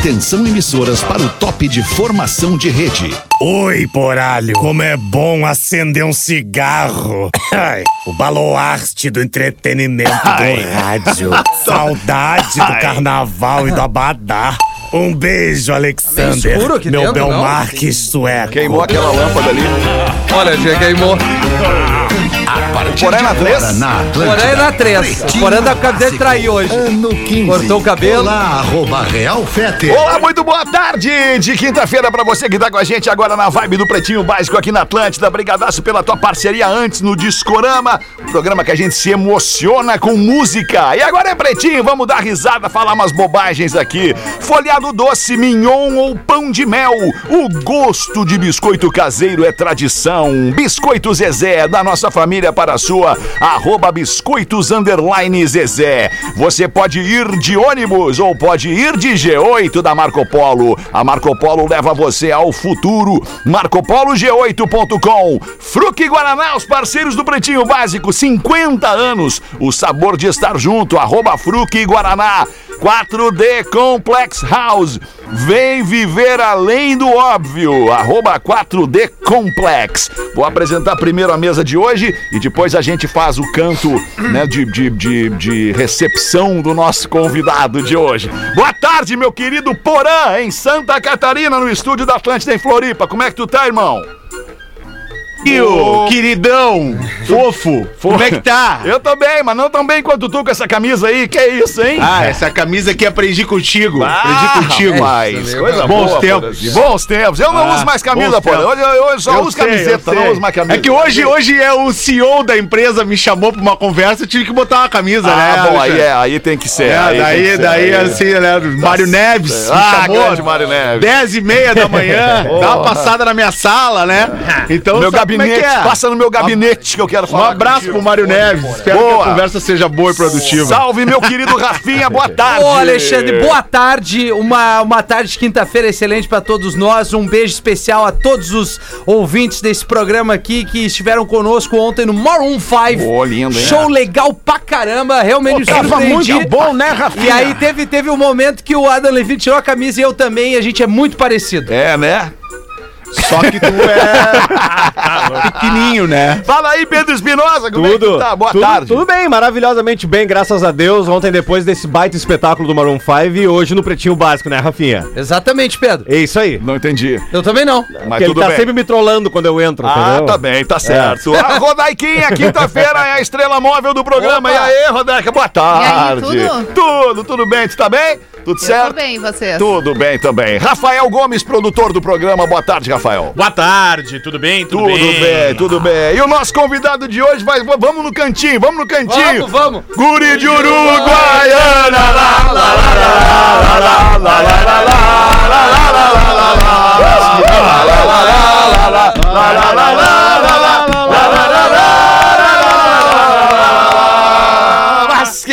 Atenção emissoras para o top de formação de rede. Oi, poralho. Como é bom acender um cigarro. Ai, o baluarte do entretenimento do rádio. Saudade do carnaval e do abadá. Um beijo, Alexander. escuro aqui meu? Belmarque sueco. Queimou aquela lâmpada ali. Olha, já queimou. Porém na 3. Na Porém é na 3. Porém da cabelo traiu hoje. Ano 15. Cortou o cabelo. Olá, arroba Real Fete. Olá, muito boa tarde de quinta-feira pra você que tá com a gente agora na vibe do Pretinho Básico aqui na Atlântida. Brigadaço pela tua parceria antes no Discorama, programa que a gente se emociona com música. E agora é Pretinho, vamos dar risada, falar umas bobagens aqui. Folhado doce, mignon ou pão de mel. O gosto de biscoito caseiro é tradição. Biscoito Zezé, da nossa família para a sua. Arroba biscoitos underline Zezé. Você pode ir de ônibus ou pode ir de G8 da Marco Polo. A Marco Polo leva você ao futuro. MarcoPoloG8.com. Fruque Guaraná, os parceiros do Pretinho Básico, 50 anos. O sabor de estar junto. Arroba Fruque Guaraná. 4D Complex House. Vem viver além do óbvio. Arroba 4D Complex. Vou apresentar primeiro a mesa de hoje e depois a gente faz o canto né, de, de, de, de recepção do nosso convidado de hoje. Boa tarde, meu querido Porã, em Santa Catarina, no estúdio da Atlântida em Floripa. Como é que tu tá, irmão? Ô, queridão, fofo, como é que tá? Eu tô bem, mas não tão bem quanto tu com essa camisa aí. Que é isso, hein? Ah, essa camisa aqui aprendi contigo. Ah, aprendi contigo. Rapaz, coisa Bons boa, tempos. Bons tempos. Eu não Ah, uso mais camisa, pô. Hoje eu, eu só Eu uso sei, camiseta, não uso mais camisa. É que hoje, hoje é o CEO da empresa me chamou pra uma conversa, eu tive que botar uma camisa, né? Ah, bom, aí, é, aí tem que ser. É, aí daí, ser, daí aí. assim, né? Mário Neves me Ah, chamou. grande Mário Neves. 10 e meia da manhã, dá uma passada na minha sala, né? Então, Meu é gabinete, que é? passa no meu gabinete que eu quero Um falar. abraço contigo. pro Mário Neves. Espero Boa. que a conversa seja boa e produtiva. Salve, meu querido Rafinha, boa tarde. Ô, Alexandre, boa tarde. Uma, uma tarde de quinta-feira excelente pra todos nós. Um beijo especial a todos os ouvintes desse programa aqui que estiveram conosco ontem no Maroon 5. Ô, lindo, hein? Show legal pra caramba. Realmente me Tava muito bom, né, Rafinha? E aí teve, teve um momento que o Adam Levine tirou a camisa e eu também, e a gente é muito parecido. É, né? Só que tu é pequenininho, né? Fala aí, Pedro Espinosa, como é que tu tá? Boa tudo, tarde. Tudo bem, maravilhosamente bem, graças a Deus. Ontem, depois desse baita espetáculo do Maroon 5 e hoje no Pretinho Básico, né, Rafinha? Exatamente, Pedro. É isso aí. Não entendi. Eu também não. Mas Porque ele tudo tá bem. sempre me trollando quando eu entro, Ah, entendeu? tá bem, tá certo. A Rodaiquinha, quinta-feira é a estrela móvel do programa. Opa. E aí, Rodaica, boa tarde. tudo? Tudo, tudo bem, tu tá bem? Tudo Eu certo? tô bem, vocês? Tudo bem também. Rafael Gomes, produtor do programa. Boa tarde, Rafael. Boa tarde, tudo bem? Tudo bem, tudo bem. E o nosso convidado de hoje vai. Vamos no cantinho, vamos no cantinho. Vamos, vamos. Guri de Uruguaiana. Lá, lá, lá, lá, lá, lá, lá, lá, lá, lá, lá, lá, Mas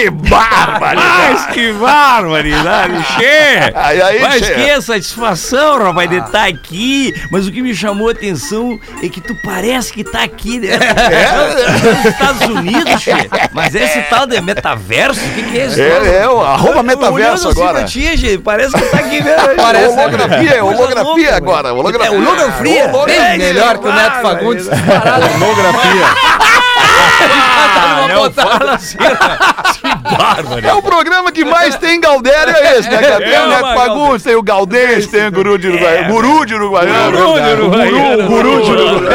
que bárbaro! Mas que barbaridade, che! Aí, aí, Mas che. que satisfação, rapaz, de estar aqui. Mas o que me chamou a atenção é que tu parece que tá aqui, né? É? Nos Estados Unidos, che. Mas esse tal de metaverso, o que, que é isso? É, é, o arroba metaverso assim agora. pra ti, che, parece que tá aqui mesmo. Parece, né? Holografia, Coisa holografia louca, agora. velho. Holografia. É, holografia. Bem melhor que o Neto Fagundes. disparado. Ah, não fala assim. Que bárbaro. É o programa que mais tem Galdério, é esse, né? cara? Tem É o Neto Fagundes, tem o Galdês, tem o Guru de Uruguaiana. Guru de Uruguaiana. Guru de Uruguaiana. Guru de Uruguaiana.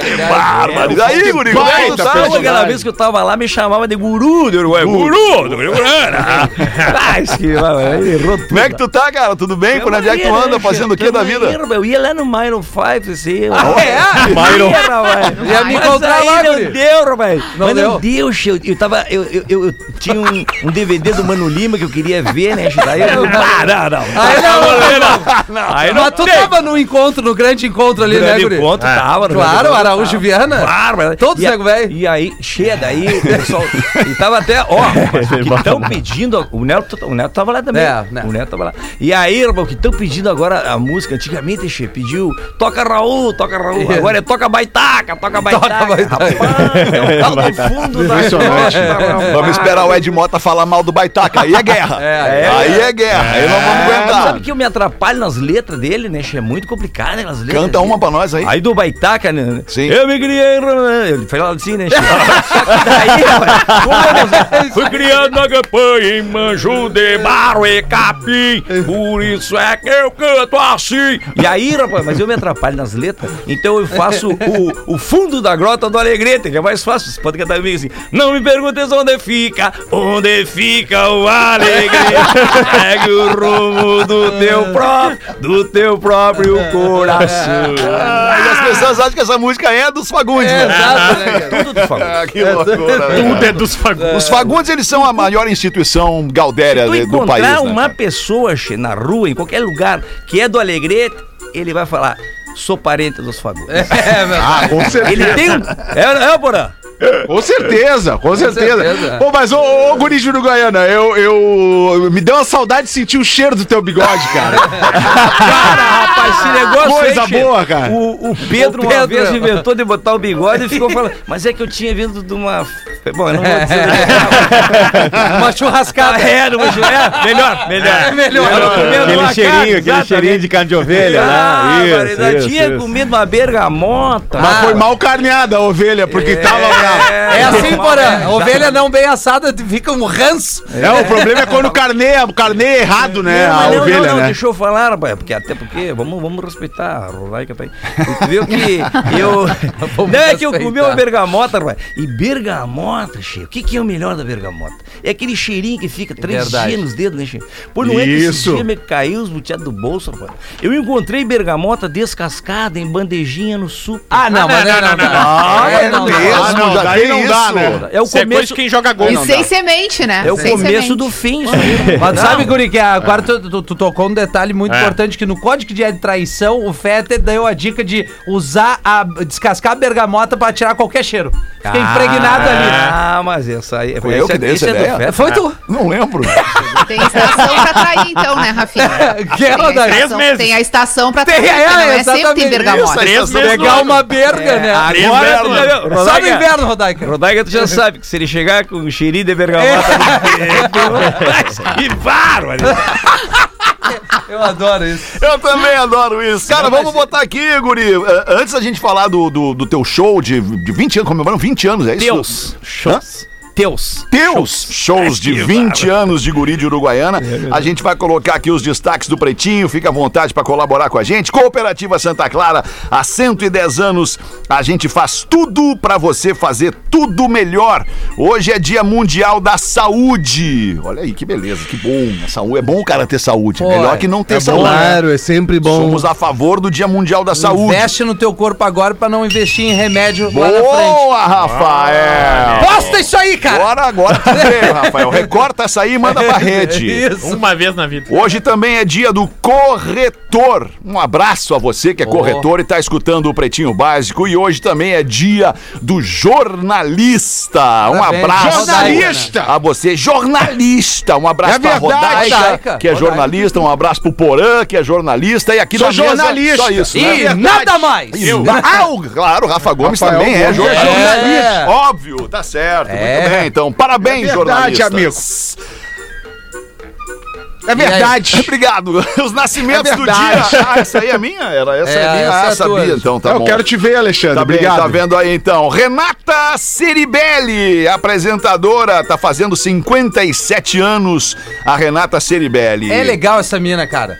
Que bárbaro. Daí, Guri, como é que tá? aquela vez que eu tava lá, me chamava de guru do Uruguai. Guru do Uruguai. Mas que errou tudo. Como é que tu tá, cara? Tudo bem? Quando é que tu anda fazendo o que da vida? Eu ia lá no Myron 5, assim. Ah, é? Myron. Rapaz. Ia me encontrar aí lá, não guri. deu, rapaz. Não Mas deu. não deu, cheio. Eu tava. Eu, eu, eu, eu tinha um, um DVD do Mano Lima que eu queria ver, né? Daí eu. Ah, não, não. Aí não, Aí Mas tu tava no encontro, no grande encontro ali, né, grande Guri? encontro, tava. no Claro, grande Araújo encontro, Viana. Claro, mas- Todos e, a- nego velho. E aí, cheia daí, o pessoal. e tava até, ó, o que estão pedindo. O Neto, o Neto tava lá também. É, né. O Neto tava lá. E aí, rapaz, o que estão pedindo agora a música, antigamente, che, pediu toca Raul, toca Raul. Agora é toca baitaca, toca baitaca. baitaca. É tal do fundo da. Vamos esperar o Ed Mota falar mal do Baitaca. Aí é guerra. É, aí é guerra. Aí não vamos aguentar. Sabe que eu me atrapalho nas letras dele, né? É muito complicado, né? As letras Canta dele. uma pra nós aí. Aí do Baitaca, né? Sim. Eu me criei. Ele fala assim, né? Só que daí, fui criado na campanha em Manju de Barro e Capim. Por isso é que eu canto assim. E aí, rapaz, mas eu me atrapalho nas letras. Então eu faço o, o fundo da grota do Alegrete, que é mais fácil. Você pode cantar comigo assim. Não me perguntes onde fica, onde fica o Alegrete. Segue o rumo do teu próprio, do teu próprio coração. Ah, e as pessoas acham que essa música é dos Fagundes, É, né? exato, né, cara? Tudo de favor. Ah, que loucura, né? Tudo é dos fagundes. Os Fagundes, eles são a maior instituição gaudéria tu de- do encontrar país, né? uma cara? pessoa che, na rua, em qualquer lugar, que é do Alegrete, ele vai falar, sou parente dos Fagundes. É, verdade. Ah, com certeza. Ele tem um... É, é, Porã? Com certeza, com certeza. certeza. Pô, mas ô, ô Guri Uruguaiana, eu, eu. Me deu uma saudade de sentir o cheiro do teu bigode, cara. Cara, rapaz, esse negócio Coisa aí, boa, cara. O, o Pedro, O uma Pedro. vez inventou de botar o bigode e ficou falando, mas é que eu tinha vindo de uma... Bom, eu não vou dizer... Uma churrascada. É, não vou dizer... É, melhor, melhor. É melhor. Comendo Aquele uma cheirinho, aquele exatamente. cheirinho de carne de ovelha, Ah, né? mas ainda tinha isso. comido uma bergamota. Mas foi mal carneada a ovelha, porque tava brava. É assim, porã. Ovelha não bem assada fica um ranço. É, o problema é quando carneia, carneia errado, né? Não, a mas não, ovelha, não, não, né? deixa eu falar, rapaz, porque até porque, vamos, vamos respeitar a Rodaica tá aí. Tu viu que eu. Vamos não, é que eu comi uma bergamota, rapaz. E bergamota, cheio. O que, que é o melhor da bergamota? É aquele cheirinho que fica três Verdade. dias nos dedos, né, cheio? Pô, não é que esse Isso. dia me caiu os buteados do bolso, rapaz. Eu encontrei bergamota descascada em bandejinha no suco. Ah, não, mas não, não, não. Ah, É, é não, mesmo, não. Ah, não, daí tem não dá, isso. né? É o é começo. de quem joga gol. E não sem dá. semente, né? É o sem começo semente. do fim, isso aí. Mas Não. sabe, Guri, que agora tu, tu- tu tocou um detalhe muito É. importante, que no Código de Traição, o Fetter deu a dica de usar a... descascar a bergamota pra tirar qualquer cheiro. Fica impregnado ali. Ah, mas essa aí. Foi eu que dei essa é ideia? Foi tu. Não lembro. Tem estação pra trair, então, né, Rafinha? Que é, Tem a Rodaica? estação- meses. Tem a estação pra Tem, trair, é, porque não é sempre tem bergamota. isso, Três meses Pegar uma berga, né? Agora Inverno. já viu. Só no Rodaica, Rodaica. Tu já sabe que se ele chegar com um cheirinho de bergamota no dedo, que bárbaro! Eu adoro isso. Eu também adoro isso. Cara, vamos botar aqui, Guri. eh, Antes da gente falar do, do, do teu show de, de 20 anos, comemorando 20 anos, é isso? Teus shows. Teus. Teus shows de 20 anos de guri de Uruguaiana. A gente vai colocar aqui os destaques do Pretinho. Fica à vontade para colaborar com a gente. Cooperativa Santa Clara, há 110 anos, a gente faz tudo para você fazer tudo melhor. Hoje é Dia Mundial da Saúde. Olha aí que beleza, que bom. A saúde é bom o cara ter saúde. Pô, Melhor que não ter É saúde. claro, é sempre bom. Somos a favor do Dia Mundial da Saúde. Investe no teu corpo agora pra não investir em remédio lá na frente. Boa, Rafael! Posta isso aí, cara! Agora, agora tu veio, Rafael. Recorta essa aí e manda pra rede. Isso. Uma vez na vida. Hoje também é dia do corretor. Um abraço a você que é Oh. corretor e tá escutando o Pretinho Básico. E hoje também é dia do jornalista. Um Parabéns, abraço Jornalista! a você, jornalista. Um abraço É pra. Rodaica, Rodaica. que é jornalista. Um abraço pro Porã, que é jornalista. E aqui Sou na mesa, jornalista. só isso. E né? verdade. nada mais! E- Ah, o- claro, o Rafa Gomes Rafael também é Gomes é jornalista. jornalista. Óbvio, tá certo. É. Muito bem, então. Parabéns, É verdade, jornalistas. É verdade. Obrigado. Os nascimentos É do dia. Ah, essa aí é minha? Era essa é, É, minha? essa Ah, é sabia, tua. então, tá eu bom. quero te ver, Alexandre. Tá bem, Obrigado. tá vendo aí então. Renata Ceribelli, apresentadora, tá fazendo 57 anos. A Renata Ceribelli. É legal essa mina, cara.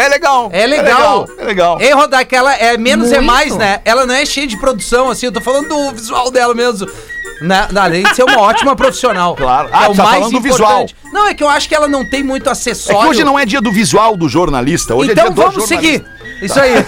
É legal. É legal. É legal. Ei, Rodar, que ela é menos é Muito. mais, né? Ela não é cheia de produção, assim, eu tô falando do visual dela mesmo. Na, na- além de ser uma ótima profissional. Claro. Que Ah, é o tá mais falando do importante. Não, é que eu acho que ela não tem muito É acessório. que hoje não é dia do visual do jornalista. Hoje então é dia do vamos jornalista. seguir. Isso aí.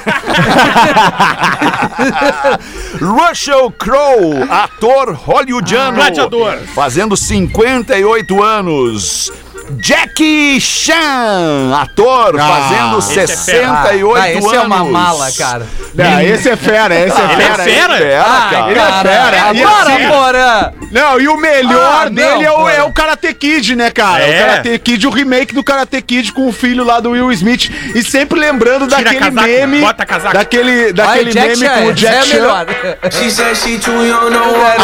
Russell Crowe, ator hollywoodiano. Gladiador. Fazendo 58 anos. Jackie Chan, ator, fazendo esse é 68 Ah, esse anos. é uma mala, cara. Não, esse é fera, esse é Ele é fera. fera? Fera, Ah, cara. Ele é fera, Agora, assim- Porã! Não, e o melhor Ah, não, dele é, o, é o Karate Kid, né, cara? É. O Karate Kid, o remake do Karate Kid com o filho lá do Will Smith. E sempre lembrando Tira daquele casaco, meme. bota casaco. Daquele, daquele meme Chan, com o esse Jack é Chan.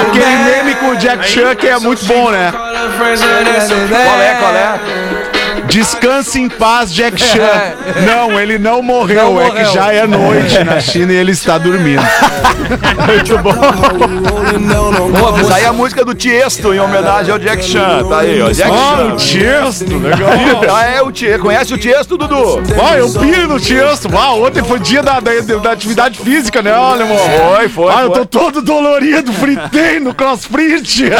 Aquele meme com o Jack Chan que é muito bom, né? Qual é, qual é? 아. Descanse em paz, Jack Chan. Não, ele não morreu, Não é morreu. que já é noite na China e ele está dormindo. Isso aí é a música do Tiesto em homenagem ao Jack Chan. Tá aí, ó. Jack Ah, Chan. o Tiesto, legal. Ah, é o Tiesto. Conhece o Tiesto, Dudu? Ah, eu piro no Tiesto. Ah, ontem foi dia da, da, da atividade física, né, olha, irmão? Foi, foi, Ah, eu tô todo dolorido, fritei no crossfit.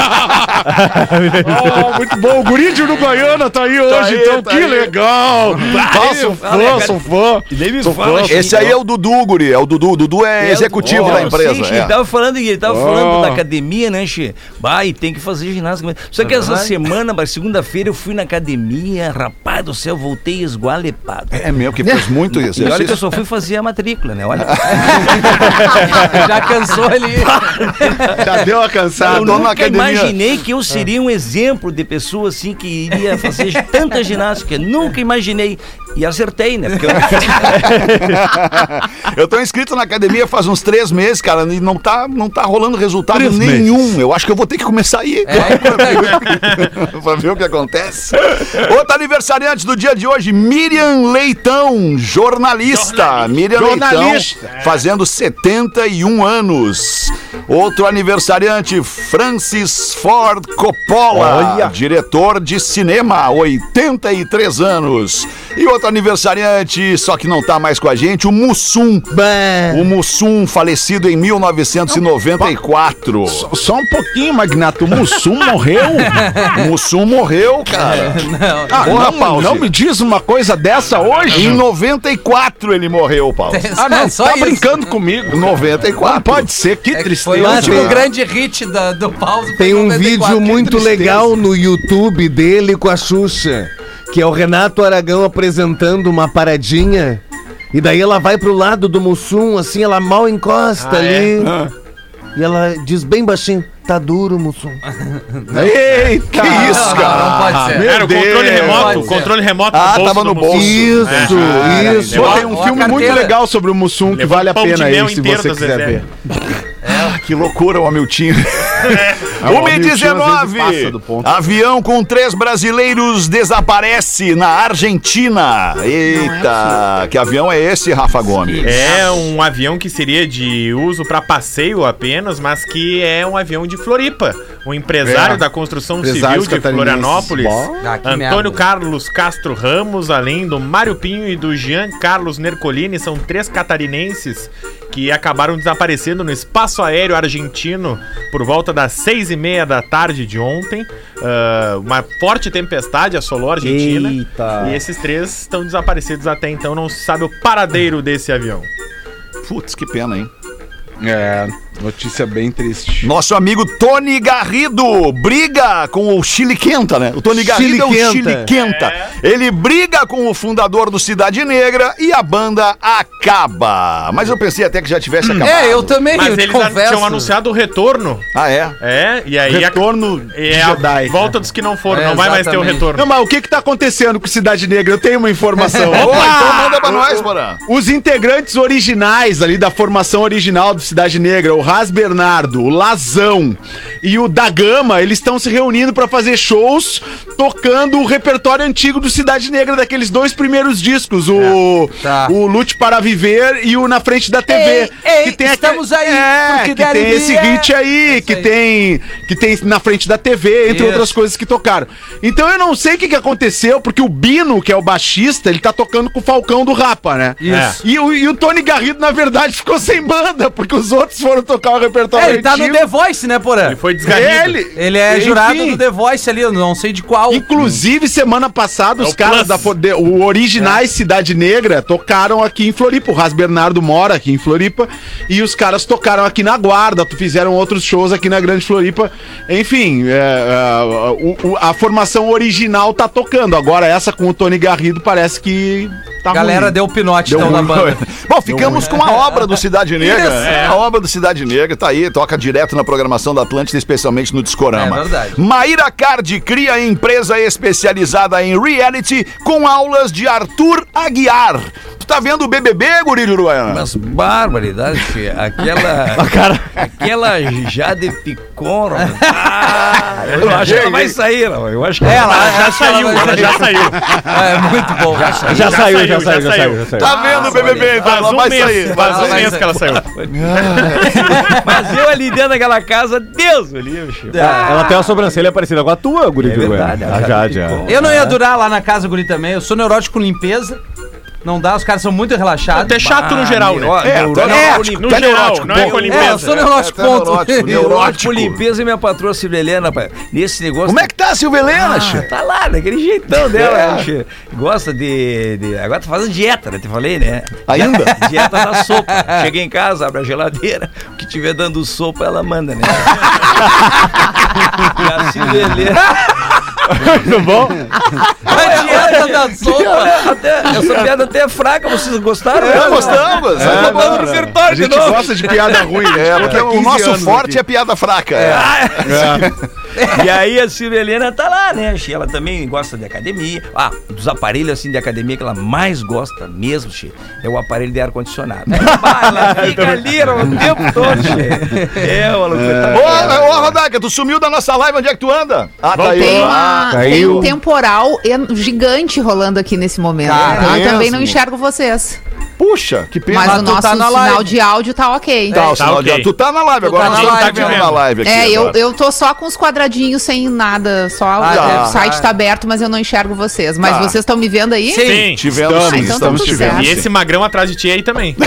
Ah, muito bom. O guri de Uruguaiana tá aí hoje, aí, então que aí. legal. Ah, sou fã, sou fã. Sou fã. Esse aí é o Dudu, guri. É o Dudu. O Dudu é executivo Ó, da sim, empresa. Che, é. Ele tava falando, ele tava falando da academia, né? Bah, e tem que fazer ginástica. Só que essa semana, segunda-feira, eu fui na academia, rapaz do céu, voltei esgualepado. É mesmo, que fez muito E olha que eu só fui fazer a matrícula, né? Olha. Já cansou ali. Já deu a cansada. Eu nunca academia. imaginei que eu seria um exemplo de pessoa assim que iria fazer tanta ginástica. Nunca imaginei. E acertei, né? Porque eu... Eu tô inscrito na academia faz uns três meses, cara, e não tá, não tá rolando resultado nenhum. Eu acho que eu vou ter que começar a ir pra ver o que acontece. Outro aniversariante do dia de hoje, Miriam Leitão, jornalista. Miriam Jornalista. Leitão, fazendo 71 anos. Outro aniversariante, Francis Ford Coppola, Olha. diretor de cinema, 83 anos. E outro aniversariante, só que não tá mais com a gente, o Mussum. O Mussum, falecido em 1994. Só, só um pouquinho, Magnato. O Mussum morreu? O Mussum morreu, cara. Ah, Porra, não, Pause. não me diz uma coisa dessa hoje. Em 94 ele morreu, Paulo. Ah, não, Só tá isso. brincando comigo. 94. Não pode ser, que É que tristeza. foi o último cara. grande hit da- do pause. Tem um 94. vídeo muito legal no YouTube dele com a Xuxa, que é o Renato Aragão apresentando uma paradinha. E daí ela vai pro lado do Mussum, assim, ela mal encosta Ah, ali. E ela diz bem baixinho, tá duro, Mussum. Eita! Que isso, Não, cara? não pode ser. meu Era o controle remoto, o controle remoto Ah, bolso tava no bolso. Mussum. Isso, É. isso. Pô, tem um filme muito legal sobre o Mussum que vale a pena aí, se você quiser ver. Ah, que loucura o Hamilton. O às 1h19. vezes, passa do ponto. Avião com três brasileiros desaparece na Argentina. Eita, que avião é esse, Rafa Gomes? É um avião que seria de uso para passeio apenas, mas que é um avião de Floripa. Um empresário É. da construção Empresários civil de. Florianópolis. Ah, Antônio merda. Carlos Castro Ramos, além do Mário Pinho e do Jean Carlos Nercolini, são três catarinenses que acabaram desaparecendo no espaço aéreo argentino por volta das seis e meia da tarde de ontem. Ah, uma forte tempestade assolou a Argentina. Eita. E esses três estão desaparecidos até então, não se sabe o paradeiro desse avião. Putz, que pena, hein? É, notícia bem triste. Nosso amigo Tony Garrido briga com o Chile Quenta, né? O Tony Garrido é o Chile Chile Quenta. Quenta. Ele briga com o fundador do Cidade Negra e a banda acaba. Mas eu pensei até que já tivesse acabado. É, eu também, Mas eu eles a- confesso. tinham anunciado o retorno. Ah, é? É, e aí a- Retorno de é a Jedi. volta dos que não foram, É, não vai mais ter o retorno. Não, mas o que que tá acontecendo com Cidade Negra? Eu tenho uma informação. Opa, então manda pra nós, Porã. Os integrantes originais ali da formação original do Cidade Negra, o Ras Bernardo, o Lazão e o da Gama, eles estão se reunindo pra fazer shows tocando o repertório antigo do Cidade Negra, daqueles dois primeiros discos, o, Tá. o Lute para Viver e o Na Frente da TV. Ei, ei, que tem estamos aquele- aí, é, porque que tem esse é. hit aí, que aí. tem que tem Na Frente da TV, entre Isso. outras coisas que tocaram. Então eu não sei o que, que aconteceu, porque o Bino, que é o baixista, ele tá tocando com o Falcão do Rapa, né? Isso. E, o, e o Tony Garrido, na verdade, ficou sem banda, porque os outros foram tocar tocar o repertório É, ele tá no antigo. The Voice, né, Porã? Ele foi desgarrido. Ele, Ele é Enfim. jurado do The Voice ali, eu não sei de qual. Inclusive, semana passada, É os o caras Plus. da de- o Originais Cidade Negra tocaram aqui em Floripa. O Ras Bernardo mora aqui em Floripa. E os caras tocaram aqui na Guarda, fizeram outros shows aqui na Grande Floripa. Enfim, é, é, o- o- a formação original tá tocando. Agora, essa com o Tony Garrido parece que tá A galera ruim. deu o pinote Deu então na banda. Bom, ficamos com a obra do Cidade Negra. É. A obra do Cidade Negra tá aí, toca direto na programação da Atlântida, especialmente no Discorama. É verdade. Maíra Card cria empresa especializada em reality com aulas de Arthur Aguiar. Tu tá vendo o BBB, Guri de Uruguaiana? Umas barbaridades, tia. Aquela. Aquela Jade Picon. Ah, eu acho que ela vai sair, não. Eu acho que É, ela ela Já saiu, ela já saiu. É muito bom. Já saiu. Já, saiu, já saiu, saiu, já já saiu, saiu. já saiu. Tá vendo o BBB, então? Faz Ela um vai mês, sair. faz um mês que ela saiu. Mas eu ali dentro daquela casa, Deus, ali, meu filho. Ah, Ela tem uma sobrancelha parecida com a tua, Guri É verdade, ela já, já já. ficou. Eu não ia durar lá na casa, Guri, também. Eu sou neurótico com limpeza. Não dá, os caras são muito relaxados. Até chato no geral, né? É, neuro- tá No neurótico, geral, neurótico, não é com a É, eu limpeza. sou neurótico, É, ponto. neurótico, Neurótico neurótico. limpeza e minha patroa Silvia Helena, rapaz. Nesse negócio. Como é que tá a Silvia Helena, Ah, tá lá, daquele jeitão dela. É. né? Gosta de, Agora tá fazendo dieta, né? Te falei, né? Ainda? Dieta da sopa. Cheguei em casa, abre a geladeira. O que tiver dando sopa, ela manda, né? e a Silvia Helena. Tudo bom? A dieta da sopa. Até, essa piada até é fraca, vocês gostaram? É, né? gostamos. Tá É, no A de gente novo. gosta de piada ruim. a gente É, porque o 15 nosso forte aqui. é piada fraca. é. E aí a Silvia Helena tá lá, né? Che? Ela também gosta de academia. Ah, dos aparelhos assim de academia que ela mais gosta mesmo, che, é o aparelho de ar-condicionado. Ah, ela fica ali o tempo todo, che. É, loucura. Tá Ô, ô, Rodaca, tu sumiu da nossa live, onde é que tu anda? Ah, tá aí. Tem, Ah, uma, tem um temporal gigante rolando aqui nesse momento. Então eu mesmo? também não enxergo vocês. Puxa, que pena. Mas Mas o tu nosso tá na sinal live. de áudio tá ok. Tá, o Tá sinal ok. de- Tu tá na live agora, tá a na gente tá live, vendo vendo. na live aqui. É, eu, eu tô só com os quadradinhos sem nada, só Ah, o tá. o site tá aberto, mas eu não enxergo vocês. Mas Tá. vocês estão me vendo aí? Sim. Te vendo Estamos, sim, então tá estamos te vendo. E esse magrão atrás de ti aí também.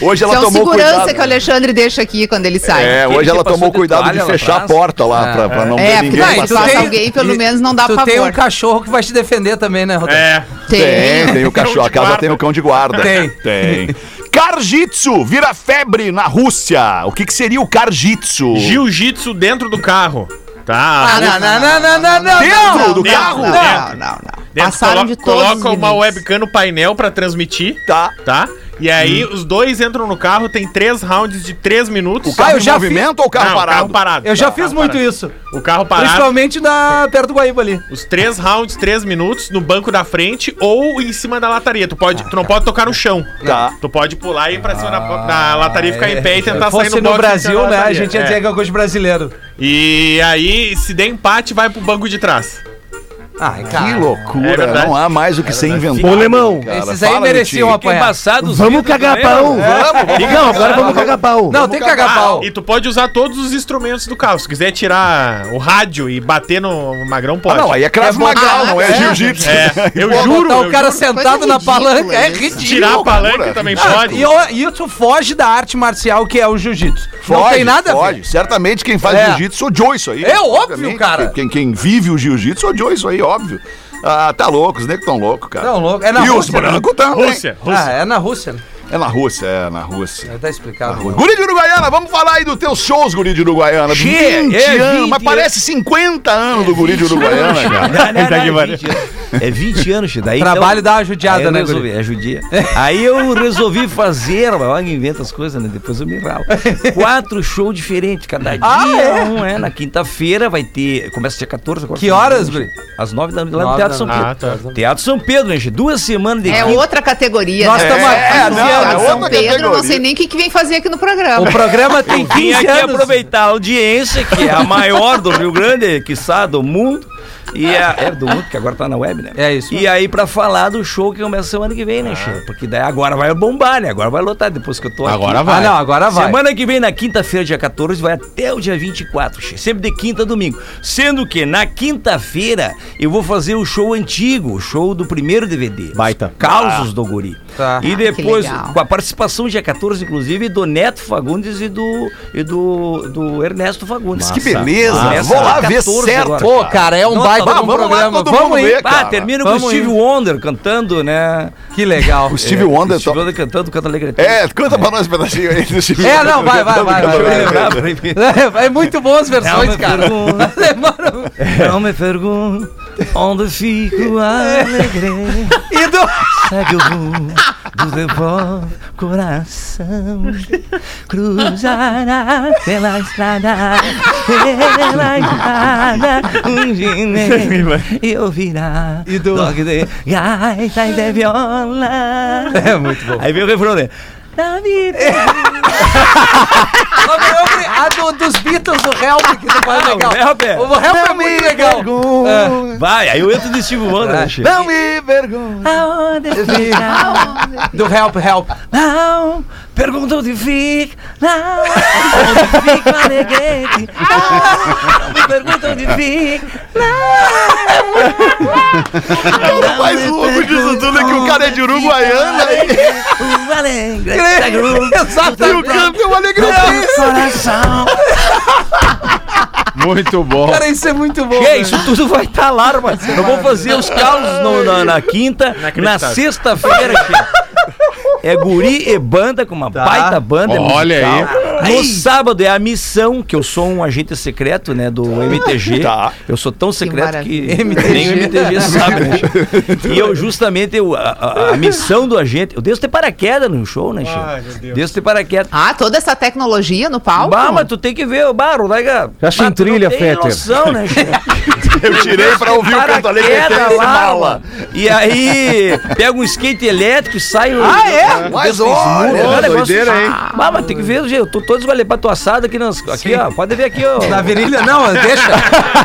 Hoje ela Isso é tomou segurança cuidado. que o Alexandre deixa aqui quando ele sai. É, hoje ela tomou cuidado de fechar a porta lá, pra, pra não É, ver porque ninguém vai, passar. tu passa alguém, pelo menos não dá tu pavor. tem um cachorro que vai te defender também, né, Rodrigo? É. Tem, tem o cachorro. A casa guarda. tem o cão de guarda. Tem. Tem. Karjitsu vira febre na Rússia. O que, que seria o Karjitsu? Jiu-jitsu dentro do carro. Tá? Ah, não, não, não, não, não, não. Dentro do Dentro, carro? Não, não, não. Dentro, Passaram de todos Coloca os uma limites. webcam no painel pra transmitir, Tá. tá? E aí os dois entram no carro, tem três rounds de três minutos. O carro Ah, eu já movimento ou o carro Não, parado? carro parado. Eu já Tá, fiz muito parado. isso. O carro parado. Principalmente na, perto do Guaíba ali. Os três rounds, três minutos, no banco da frente ou em cima da lataria. Tu, pode, tu não pode tocar no chão. Tá. Tu pode pular e ir pra cima da, da lataria, ficar em pé e Se tentar sair no no Brasil, né, a gente ia É. dizer que é coisa de brasileiro. E aí, se der empate, vai pro banco de trás. Ai, Que cara. loucura, É verdade. não há mais o que ser inventado. Ô, Lemão, cara. Esses aí mereciam. Embaçados Vamos cagar pau. né? Não, agora vamos cagar pau. Não, tem que cagar pau. E tu pode usar todos os instrumentos do carro. Se quiser tirar o rádio e bater no magrão, Ah, pode. não, aí é Krav É não é, é. jiu-jitsu. É, eu Pô, juro. botar o cara juro. sentado na palanca é ridículo. Tirar a loucura. palanca também Ah, pode. e, e isso foge da arte marcial que é o jiu-jitsu. Não Pode, tem nada a pode. ver. Certamente quem faz É. jiu-jitsu odiou isso aí. É óbvio, cara. Quem, quem vive o jiu-jitsu odiou isso aí, óbvio. Ah, tá louco, os negros tão loucos, cara. Não, louco. É na e os Rússia. né? brancos também. Rússia, Rússia. Ah, é na Rússia. né? É na Rússia, é na Rússia. Tá explicado. Guri de Uruguaiana, vamos falar aí dos teus shows, Guri de Uruguaiana. Che, 20 é anos, 20 mas parece 50 anos do Guri de Uruguaiana, cara. Não, não, não, é mano. 20 anos. É 20 anos, daí Trabalho então, dá uma judiada, eu né, resolvi, guri? É judia. Aí eu resolvi fazer, olha, inventa as coisas, né? Depois eu me ralo. Quatro shows diferentes, cada dia Ah, é? um, é. Na quinta-feira vai ter, começa dia 14 agora. Que horas, guri? Às 9 da noite, lá no Nove Teatro da São noite. Pedro. Ah, tá. Teatro São Pedro, gente. Duas semanas de É outra categoria. Nós né? estamos há É, 15 não, é. São Pedro, não sei nem o que, que vem fazer aqui no programa. O programa tem Eu vim 15 aqui anos. aproveitar a audiência, que é a maior do Rio Grande, quiçá do mundo. E é, é do mundo, que agora tá na web, né? É isso E aí, pra falar do show que começa semana que vem, né, Che? Porque daí agora vai bombar, né? Agora vai lotar, depois que eu tô Agora aqui. vai. Ah, não, agora vai. Semana que vem, na quinta-feira, dia 14, vai até o dia 24, che. sempre de quinta a domingo. Sendo que na quinta-feira eu vou fazer o show antigo, o show do primeiro DVD. Baita. Causos do Guri. Tá. E Ah, depois, com a participação dia 14, inclusive, do Neto Fagundes e do, e do, do Ernesto Fagundes. Que beleza. Começa Vou lá ver 14 certo. agora. Pô, cara, é um Não, baita vamos lá, programa. mundo Vamos ver, aí. cara. Ah, termina com o Vamos Steve ir. Wonder cantando, né? Que legal. O Steve Wonder. Steve to- Wonder cantando, canta alegre. É, canta pra nós um pedacinho aí do Steve É, Wonder. não, vai, vai, vai. É, é muito bom as versões, Não me cara. Não me pergunte onde fico alegre. E do... Segue o rumo do devolve coração. Cruzará pela estrada, pela estrada, um ginê e ouvirá E do- toque de gaita e de viola. É muito bom. Aí vem o refrão, né? David. A do, dos Beatles, do Help, que tu faz Ah, o legal. Help é. O Help é muito legal. É. Vai, aí eu entro de Steve Wonder, né, Chico? Não me vergonha. Aonde fica? Do Help, Help. Não, pergunta onde fica. Não, onde fica o alegrete. Não, me pergunta onde fica. O mais louco disso tudo é que o cara é de Uruguaiana e O alegre. e o canto é uma alegria. Coração. Muito bom. Cara, isso é muito bom. Que né? isso tudo vai estar lá, mano. Eu vou fazer os calos no- na, na quinta, na sexta-feira. É guri e banda, com uma Tá. baita banda Olha musical. No sábado é a missão, que eu sou um agente secreto, né, do MTG. Tá. Eu sou tão secreto que, maravilha. nem o MTG sabe, né? E eu justamente, eu, a, a- missão do agente, eu devo ter paraquedas no show, né, Chico? Deus ter paraquedas. Ah, toda essa tecnologia no palco? Bah, mas tu tem que ver, o Baro, Rodaiga. Acha Bah, em trilha, tem Fetter. noção, né? Eu tirei pra ouvir o canto alegre Paraquedas lá, mala. E aí, pega um skate elétrico e sai. Ah, é? Mas olha, negócio- doideira, hein? Ah, mas tem que ver, gente. Eu tô todo esgualepato assado aqui nas. Aqui, Sim. ó. Pode ver aqui, ó. Na virilha, não, deixa.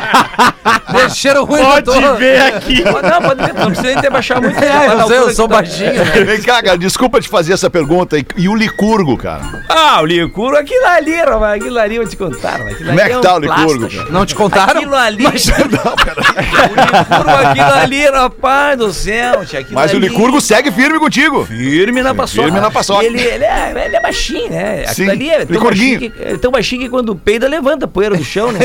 deixa cheiro ruim. eu tô- Pode ver aqui. Pode- Não, pode ver. Não precisa nem ter baixado muito. É, na eu sei, eu sou tá. baixinho. né? Vem cá, cara, desculpa te fazer essa pergunta. E, e o Licurgo, cara? Ah, o Licurgo, aquilo ali, rapaz. Aquilo ali eu vou te contar, Como é que um tá o Licurgo, cara? Não te contaram? Aquilo ali. Não, peraí. O Licurgo, aquilo ali, rapaz do céu, tia, aquilo Mas o ali- Licurgo segue firme contigo. Firme na paçoca. Firme na paçoca. Ele, ele, é, ele é baixinho, né? Aquilo Sim, ali é tão baixinho, que, é tão baixinho que quando peida levanta a poeira do chão, né?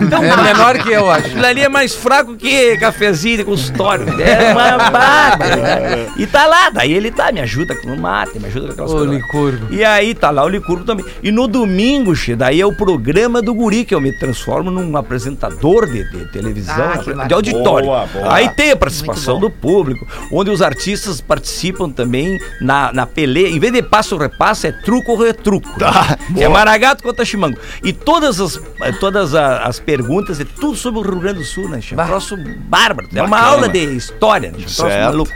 então, É menor que eu, acho. Aquilo ali é mais fraco que cafezinho de consultório. É uma bárbara. né? E tá lá, daí ele tá, me ajuda com o mate, me ajuda com aquelas coisas. lá. Licurgo. E aí tá lá o Licurgo também. E no domingo, che, daí é o programa do Guri, que eu me transformo num apresentador de, de televisão, Ah, de auditório. Boa, boa. Aí tem a participação do público, onde os artistas participam também na, na peleia. Em vez de passo repasso, é truco ou retruco. Tá, é maragato contra chimango. E todas as, eh, todas as perguntas é tudo sobre o Rio Grande do Sul, né? Um troço bárbaro. É uma Bacana. aula de história, né? troço Certo. maluco.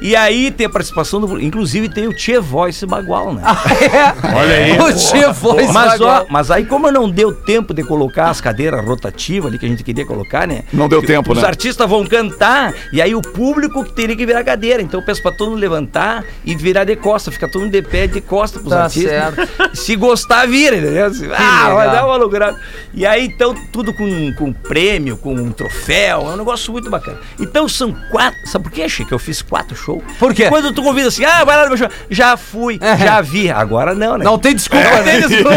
E aí tem a participação do. Inclusive tem o Tchê Voice Bagual, né? Olha aí. O Tia Voz Mas, ó, Bagual. mas aí, como não deu tempo de colocar as cadeiras rotativas ali que a gente queria colocar, né? Não deu tempo, Os né? artistas vão cantar e aí o público que teria que virar cadeira. Então eu peço pra todo mundo levantar e virar de costa, ficar todo mundo de pé de costa pros Tá artistas. Se gostar, vira, entendeu? Assim, ah, vai dar uma loucura. E aí, então, tudo com, com prêmio, com um troféu, é um negócio muito bacana. Então são quatro. Sabe por quê, Chico? que eu fiz quatro shows? Por quê? Quando tu convida assim, ah, vai lá no meu show. Já fui, É. já vi. Agora não, né? Não tem desculpa, Não né? tem desculpa.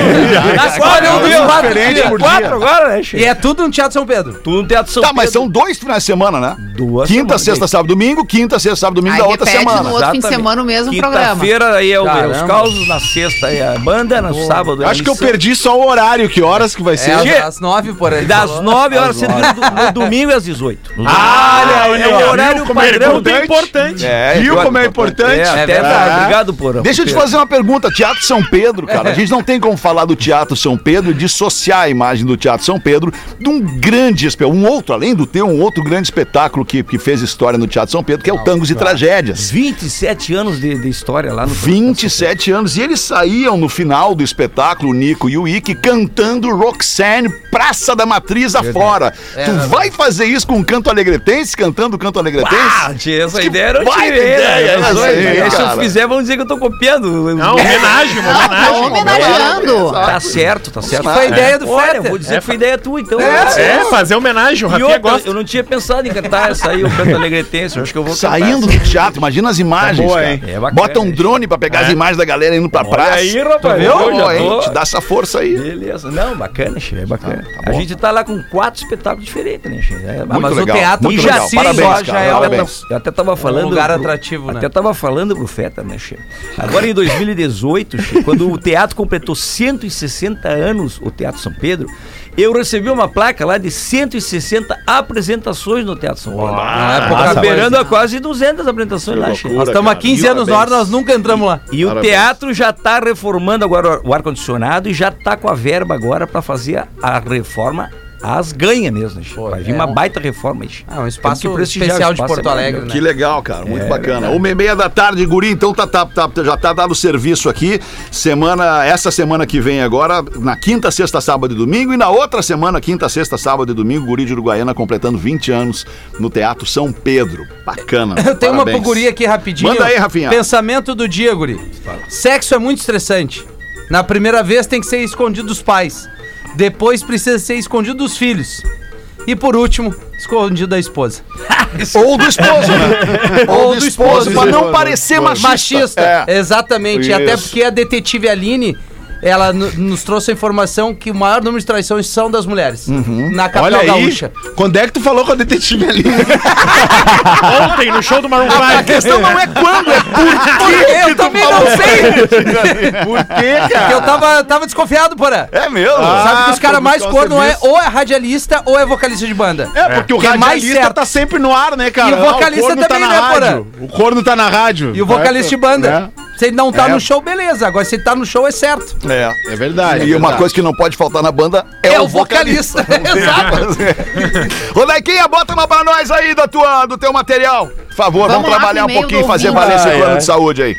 Escolhe um dos Escolhe quatro. Quatro agora, né, Chico? E é tudo no Teatro São Pedro. Tudo no Teatro São Tá, mas Pedro. são dois finais de semana, né? Duas Quinta, sexta, sábado, domingo. Quinta, sexta, sábado, domingo da outra repete semana. no outro fim de Exatamente. semana o mesmo programa. Quinta-feira aí é o, é os causos, na sexta é a banda, no sábado é Acho que eu perdi só o horário. Que horas que vai ser? É às nove, por aí. Das falou. 9 horas, sendo no, domingo é às 18. No Ah, olha aí, é o horário Viu como é padrão. importante? importante. É, Viu como é importante? É, verdade. Obrigado por. Deixa eu te fazer uma pergunta. Teatro São Pedro, cara. A gente não tem como falar do Teatro São Pedro e dissociar a imagem do Teatro São Pedro de um grande espetáculo. Um outro, além do teu, um outro grande espetáculo que, que fez história no Teatro São Pedro, que é o Tangos e Tragédias. 27 anos de, de história lá no 27 anos. E eles saíam no final do do espetáculo, o Nico e o Ike, cantando Roxanne, Praça da Matriz afora. É, tu vai fazer isso com o canto alegretense, cantando o canto alegretense? Ah, tia, essa Que ideia era baita ideia essa aí, Se eu fizer, vão dizer que eu tô copiando. Não, homenagem, uma Tá homenagem. homenageando. Tá certo, tá certo. Foi a ideia do Fetter. vou dizer que foi ideia tua, então. É, fazer homenagem, o E Rafinha outra, gosta. eu não tinha pensado em cantar essa aí, o canto alegretense. Eu acho que eu vou cantar Saindo do teatro, imagina as imagens, boa, cara. É Bota um drone pra pegar as imagens da galera indo pra praça. aí, rapaz, viu? Já tô- Te dá essa força aí. Beleza. Não, bacana, Che, é bacana. Tá, tá a gente tá lá com quatro espetáculos diferentes, né, Che? É, Muito mas o legal, teatro muito legal. Parabéns, só já é parabéns. Eu até tava falando. lugar pro- atrativo, né? Até tava falando pro Feta, né, Che? Agora em 2018, Che, quando o teatro completou 160 anos, o Teatro São Pedro, eu recebi uma placa lá de 160 apresentações no Teatro São Paulo. É pouca Tá coisa. beirando a quase 200 apresentações lá, Che. Nós estamos há 15 anos na hora, nós nunca entramos lá. E o teatro já tá reformando agora o ar-condicionado e já tá com a verba agora pra fazer a, a reforma às ganhas mesmo. né, Che? Vai vir é uma um- baita reforma aí. Che. Ah, um espaço especial de Porto é Alegre, maravilhoso. né? Que legal, cara. Muito É, bacana. verdade. Uma e meia da tarde, Guri, então tá, tá, tá- já tá dado o serviço aqui. Semana, essa semana que vem agora, na quinta, sexta, sábado e domingo. E na outra semana, quinta, sexta, sábado e domingo, Guri de Uruguaiana completando 20 anos no Teatro São Pedro. Bacana. Eu tenho uma Parabéns. pro guri aqui rapidinho. Manda aí, Rafinha. Pensamento do dia, guri. Sexo é muito estressante. Na primeira vez tem que ser escondido dos pais. Depois precisa ser escondido dos filhos. E por último, escondido da esposa. Ou do esposo, né? Ou do esposo, pra não parecer machista. Machista, É. exatamente. E Até Isso. porque a detetive Aline, ela no- nos trouxe a informação que o maior número de traições são das mulheres. Uhum. Na capital Olha aí, gaúcha. quando é que tu falou com a detetive ali? Ontem, no show do Maroon A 5. questão não é quando, é por Eu, eu também não sei! Por quê, Porque cara? eu tava, tava desconfiado, porra. É mesmo? Sabe que os Ah, caras mais o corno é ou é radialista ou é vocalista de banda. É, porque o Que é mais radialista certo. tá sempre no ar, né, cara? E o vocalista Ah, corno também, tá né, rádio. O corno tá na rádio. E o vocalista de banda. É. Se ele não tá É. no show, beleza. Agora, se ele tá no show, é certo. É. É verdade. E é uma verdade. coisa que não pode faltar na banda é, É o vocalista. Exato. Ô, Daiquinha, bota uma pra nós aí da tua, do teu material. Por favor, vamos, Vamos trabalhar um pouquinho, do fazer valer esse plano de saúde aí.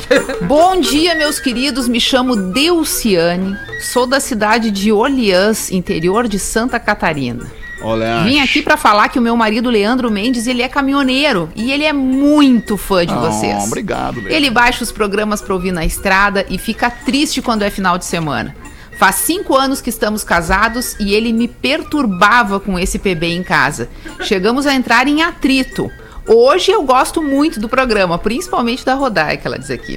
Bom dia, meus queridos. Me chamo Deuciane. Sou da cidade de Orleans, interior de Santa Catarina. Olha. Vim aqui pra falar que o meu marido Leandro Mendes, ele é caminhoneiro e ele é muito fã de vocês. Ah, obrigado, Leandro. Ele baixa os programas pra ouvir na estrada e fica triste quando é final de semana. Faz cinco anos que estamos casados e ele me perturbava com esse PB em casa. Chegamos a entrar em atrito. Hoje eu gosto muito do programa, principalmente da Rodaica, ela diz aqui.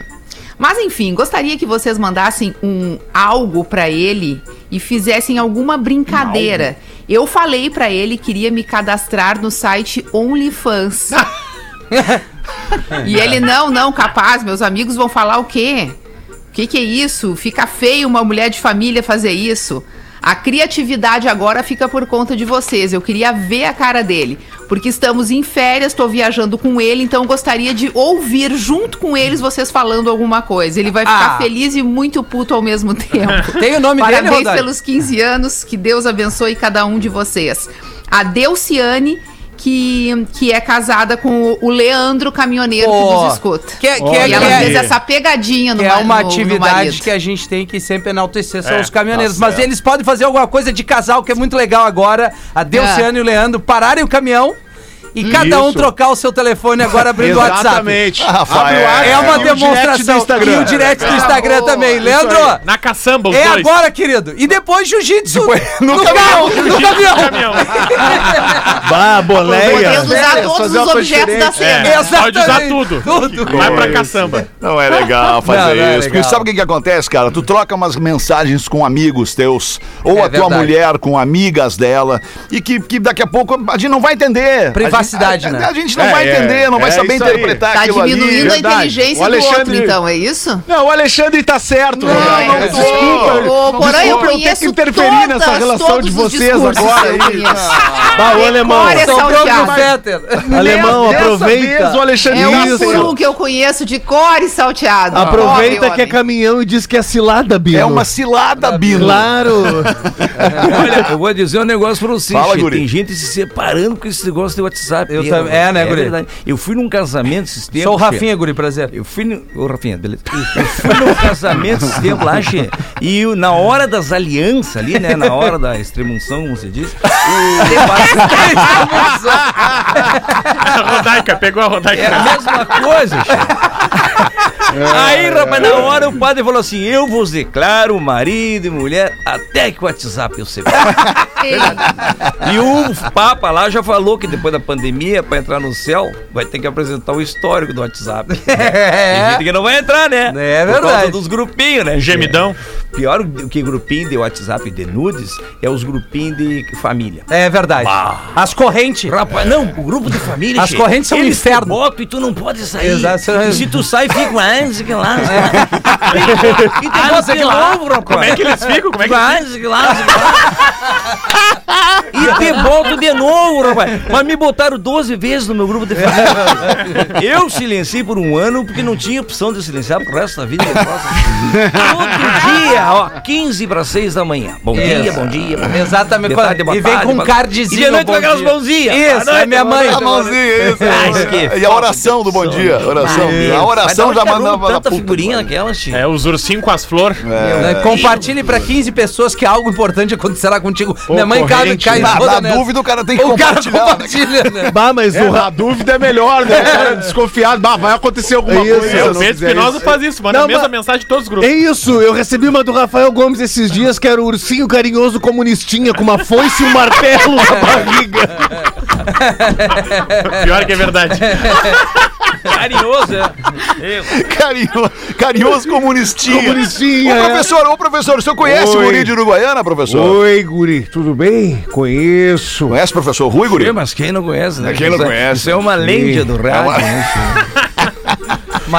Mas enfim, gostaria que vocês mandassem um algo pra ele e fizessem alguma brincadeira. Eu falei pra ele que iria me cadastrar no site OnlyFans. E ele, não, não, capaz, meus amigos vão falar o quê? O que, que é isso? Fica feio uma mulher de família fazer isso. A criatividade agora fica por conta de vocês. Eu queria ver a cara dele. Porque estamos em férias, tô viajando com ele, então gostaria de ouvir junto com eles vocês falando alguma coisa. Ele vai ficar Ah. feliz e muito puto ao mesmo tempo. Tem o nome dele, Parabéns pelos 15 anos, que Deus abençoe cada um de vocês. A Deuciane, que, que é casada com o- Leandro, caminhoneiro que Pô, nos escuta. Que, que, Olha é, E que ela é- fez essa pegadinha no que é ma- uma no- no atividade marido. que a gente tem que sempre enaltecer, são É, os caminhoneiros. tá Mas eles podem fazer alguma coisa de casal, que é muito legal agora. A Deuciane e o Leandro pararem o caminhão e cada um Isso. trocar o seu telefone agora abrindo o WhatsApp. Exatamente. Ah, Rafael, Abre o WhatsApp É uma e demonstração. do Instagram. E o direct do Instagram também. Leandro, Na caçamba, os é dois. agora, querido. E depois jiu-jitsu no, no carro, no caminhão. no caminhão. Bah, boleia. Usar todos os objetos da cena. É. Exatamente. Pode usar tudo. Tudo. Vai pra caçamba. Não é legal fazer Não, não é isso. Porque legal. sabe o que, que acontece, cara? Tu troca umas mensagens com amigos teus, ou É a tua verdade. mulher com amigas dela, e que, que daqui a pouco a gente não vai entender. Privacidade, a gente, né? a, a gente não É, vai é, entender, não vai é saber interpretar Tá aquilo diminuindo ali. a inteligência O do outro, então, é isso? Não, o Alexandre tá certo. Não, não tô. Desculpa. Ô, Porã, eu Desculpa eu ter conheço que interferir nessa todas- relação de vocês discursos agora. aí. Bah, ô, alemão. Sobrou pro. Fetter. Alemão, aproveita. o Alexandre É um Isso. por um que eu conheço de core salteado. Aproveita que é caminhão e diz que é cilada, Bino. É uma cilada, Bino. Claro. Olha, eu vou dizer um negócio pra vocês. Fala. Tem gente se separando com esse negócio de WhatsApp. WhatsApp. Eu é, também- é, né, guri? verdade. Eu fui num casamento esses tempos. Sou o che. Rafinha, guri, prazer. Eu fui no. Ô, Rafinha, beleza. Eu fui num casamento esses tempos lá, che, e eu, na hora das alianças ali, né? Na hora da extremunção, como você diz. O debate A Rodaica, pegou a Rodaica. é a mesma coisa, che. Aí, rapaz, na hora o padre falou assim: Eu vos declaro marido e mulher até que o WhatsApp eu separe. E o Papa lá já falou que depois da pandemia, pra entrar no céu, vai ter que apresentar o histórico do WhatsApp. Tem gente que não vai entrar, né? É Por causa verdade. dos grupinhos, né? Gemidão. Pior do que grupinho de WhatsApp de nudes é os grupinhos de família. É verdade. As correntes. Rapaz, não, o grupo de família. As che, correntes são um eles inferno. e tu não pode sair. Exato. E se tu sai, fica lá, o que lá. E te Ah, bota de que lá. novo, rapaz. Como é que eles ficam? Como é que o que lá, lá. E te boto de novo, rapaz. Mas me botaram 12 vezes no meu grupo de família. Eu silenciei por um ano porque não tinha opção de silenciar pro resto da vida. Todo dia, ó, 15 para 6 da manhã. Bom dia, Isso. bom dia. bom dia. Exatamente. De tarde, boa E vem tarde, com um cardzinho. E de noite com aquelas mãozinhas. Isso, À é minha noite, mãe. A mãozinha, isso. Ah, que E a oração do bom dia. Oração. Isso. A oração já mandava. tanta puta figurinha que naquela, Chico. É, os ursinhos com as flores. É, Compartilhe pra 15 pessoas que algo importante acontecerá contigo. Minha mãe cai, cai né? Na, toda na nessa. dúvida, o cara tem que O cara né? compartilha, né? Bah, mas É, o na Ra- dúvida é melhor, né? O cara desconfiado. Bah, vai acontecer alguma Isso, coisa. é, o não Pedro Espinosa faz isso, manda Não, a mesma mas- mensagem de todos os É grupos. isso, eu recebi uma do Rafael Gomes esses dias, que era o ursinho carinhoso comunistinha, com uma foice e um martelo na barriga. Pior que é verdade. Carinhoso, é. Carinho, carinhoso comunistinha. Comunistinha, Ô, é. professor, ô, professor, o senhor conhece o Oi. guri de Uruguaiana, professor? Oi, guri, tudo bem? Conheço. Conhece o professor Rui, guri? É, mas quem não conhece, né? Quem não Isso é- conhece. Isso é uma lenda do rádio, uma- né? Uma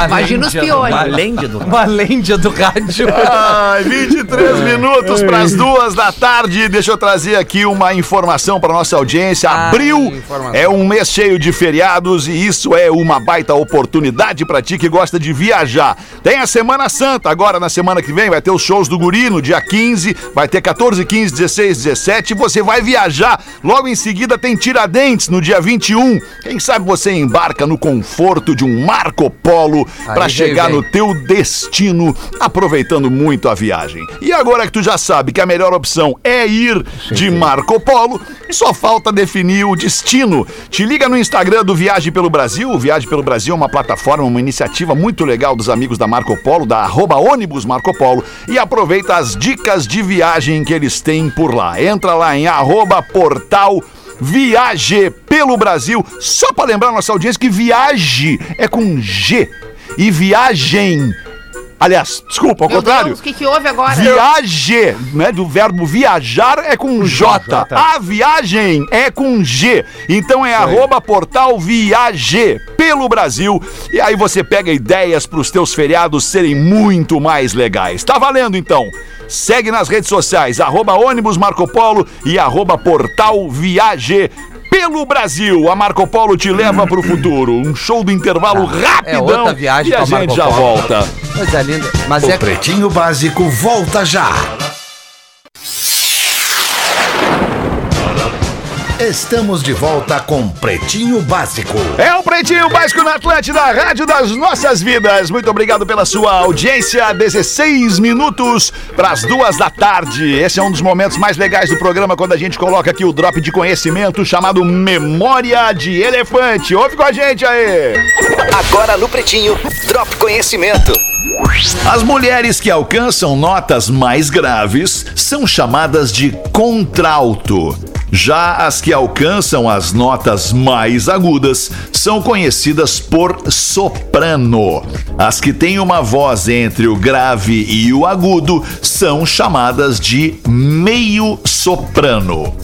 Imagina os lêndia, Uma piolhos. lenda do rádio. Uma lêndia do rádio. Ai, 23 minutos para as duas da tarde. Deixa eu trazer aqui uma informação para nossa audiência. Ah, Abril informação. é um mês cheio de feriados e isso é uma baita oportunidade para ti que gosta de viajar. Tem a Semana Santa agora na semana que vem, vai ter os shows do Guri no dia 15, vai ter 14, 15, 16, 17. Você vai viajar. Logo em seguida tem Tiradentes no dia 21. Quem sabe você embarca no conforto de um Marco Polo para chegar vem, no teu destino, aproveitando muito a viagem. E agora que tu já sabe que a melhor opção é ir de Marco Polo, só falta definir o destino. Te liga no Instagram do Viagem pelo Brasil. O Viagem pelo Brasil é uma plataforma, uma iniciativa muito legal dos amigos da Marco Polo, da arroba ônibus Marco Polo, e aproveita as dicas de viagem que eles têm por lá. Entra lá em arroba portal Viaje pelo Brasil. Só para lembrar nossa audiência que viaje é com G e viagem. Aliás, desculpa, ao Meu contrário. Deus, o que, que houve agora? Viaje, né? Do verbo viajar é com J. A viagem é com G. Então é arroba portal Viaje pelo Brasil. E aí você pega ideias para os teus feriados serem muito mais legais. Tá valendo então. Segue nas redes sociais, arroba ônibus Marco Polo e arroba portal Viaje pelo Brasil. A Marco Polo te leva pro futuro. Um show do intervalo rapidão. é outra viagem e a gente Marco já Polo. volta. Coisa linda. Mas O é Pretinho Básico volta já. Estamos de volta com Pretinho Básico. É o Pretinho Básico na Atlântida, rádio das nossas vidas. Muito obrigado pela sua audiência. 16 minutos para as duas da tarde. Esse é um dos momentos mais legais do programa quando a gente coloca aqui o drop de conhecimento chamado Memória de Elefante. Ouve com a gente aí. Agora no Pretinho, Drop Conhecimento. As mulheres que alcançam notas mais graves são chamadas de contralto. Já as que alcançam as notas mais agudas são conhecidas por soprano. As que têm uma voz entre o grave e o agudo são chamadas de meio soprano.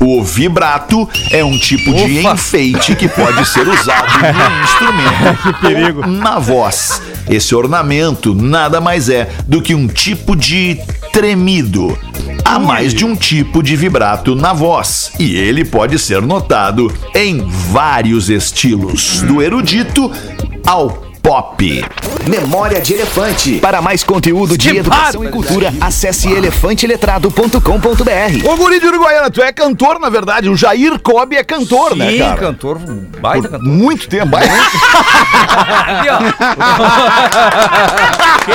O vibrato é um tipo de enfeite que pode ser usado no instrumento que perigo. na voz. Esse ornamento nada mais é do que um tipo de tremido. Há mais de um tipo de vibrato na voz, e ele pode ser notado em vários estilos, do erudito ao pop. Memória de Elefante. Para mais conteúdo de Que educação e cultura, acesse elefanteletrado.com.br. Ô, guri de Uruguaiana, tu é cantor, na verdade. O Jair Cobb é cantor, né, Sim, cara? cantor, baita Por cantor. muito tempo. Vai. Aqui, ó. Que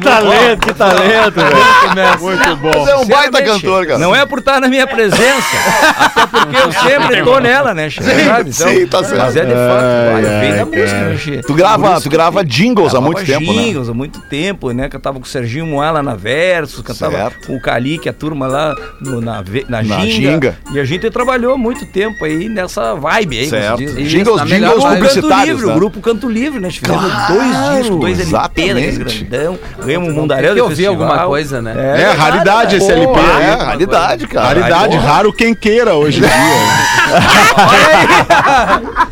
talento, que talento, velho. Muito bom. Você é um baita cantor, cara. Não é por estar na minha presença, até porque eu sempre tô nela, né, Che? Sabe? sim, tá certo. Mas é de fato, vai, Ai, vem da música, né, Che? Tu grava, tu que grava jingles há muito tempo, né? jingles há muito tempo, né? Cantava com o Serginho Moá lá na Versus, cantava Certo. com o Calique, a turma lá no- na, na, Na ginga. E a gente trabalhou muito tempo aí nessa vibe aí, Certo. Jingles, jingles publicitários, Livre, né? o grupo Canto Livre, né? Fizemos Claro, dois discos, dois LP grandão. Mundaréu Eu vi alguma coisa, né? É, raridade esse LP é, raridade, cara. Raridade, raro quem queira hoje em dia.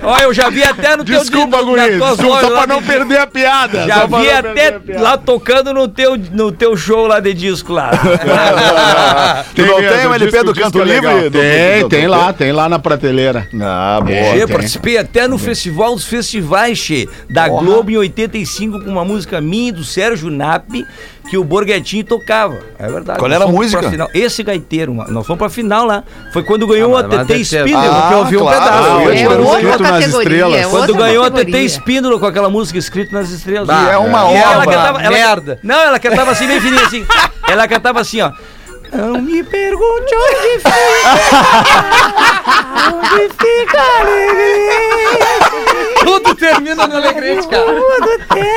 Olha, eu já vi até no Desculpa, teu guri. Desculpa, lojas só lá pra não de- perder a piada. Já vi até lá tocando no teu, no teu show lá de disco lá. Tu não tem o LP disco- do Canto é. Livre? Tem, tem lá, tem lá na prateleira. Ah, boa. eu tem. participei até no Festival dos Festivais, Che, da Globo em 85, com uma música minha e do Sérgio Que o Borghettini tocava. É verdade. Qual era a música? Esse gaiteiro, mano. nós fomos pra final lá. Foi quando ganhou Ah, a mas- mas TT Spindle. Ah, que eu vi um claro, pedaço. eu ia É outra nas categoria, estrelas. é Quando ganhou a TT categoria. Spindle com aquela música escrita nas estrelas. E é uma E ela obra. cantava, ela, merda. Não, ela cantava assim, bem fininha assim. Ela cantava assim, ó. Não me pergunte onde fica. onde fica a alegria. Tudo termina no Alegrete, cara. Tudo tem.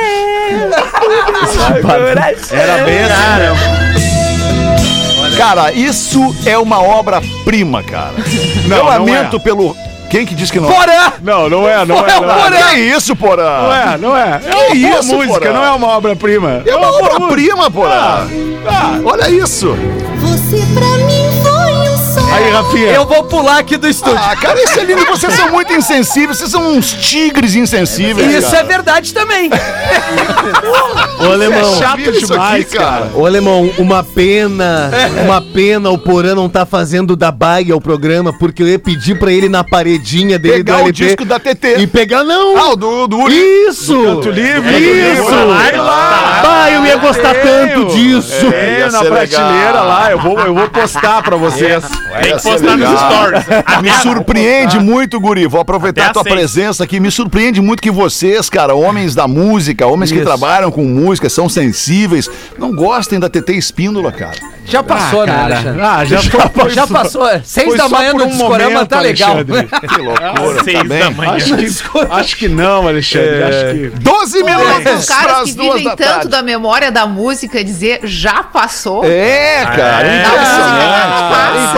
Era bem assim? Cara, isso é uma obra-prima, cara. Não, Eu não lamento é. pelo. Quem que disse que não? Porã! Não, não é, não é. Não é, Porã! Que isso, Porã? não é. Não é, é uma boa isso, música, Porã? não é uma obra-prima. É uma obra-prima, Porã. Ah, Olha isso. Você pra mim. Aí, Rafinha. Eu vou pular aqui do estúdio. Ah, cara, isso é lindo. Vocês são muito insensíveis. Vocês são uns tigres insensíveis. Isso cara. é verdade também. Ô, alemão. é chato Isso aqui, demais, cara. Ô, alemão, uma pena, uma pena o Porã não tá fazendo da baia o programa, porque eu ia pedir pra ele na paredinha dele Pegar do o LP disco da TT. e pegar não. Ah, o do, do. Isso! Canto livre. Isso! Vai lá. Bah, eu ia gostar tanto disso. É, Ia na prateleira legal. lá. Eu vou, eu vou postar pra vocês. Tem que postar nos legal. stories. Me surpreende muito, Guri. Vou aproveitar Até a tua seis. presença aqui. Me surpreende muito que vocês, cara, homens da música, homens que Isso. trabalham com música, são sensíveis, não gostem da TT Espíndola, cara. Já passou, né, cara. Alexandre? Ah, já foi- Já passou. Seis Foi da manhã no um discorama momento, tá legal. Alexandre. Que loucura, Seis tá bem? da manhã. Acho que, acho que não, Alexandre. Acho que. 12 Mas minutos os caras que duas vivem da tanto tarde. da memória da música dizer já passou. É, cara, É. impressionante, cara, Ah.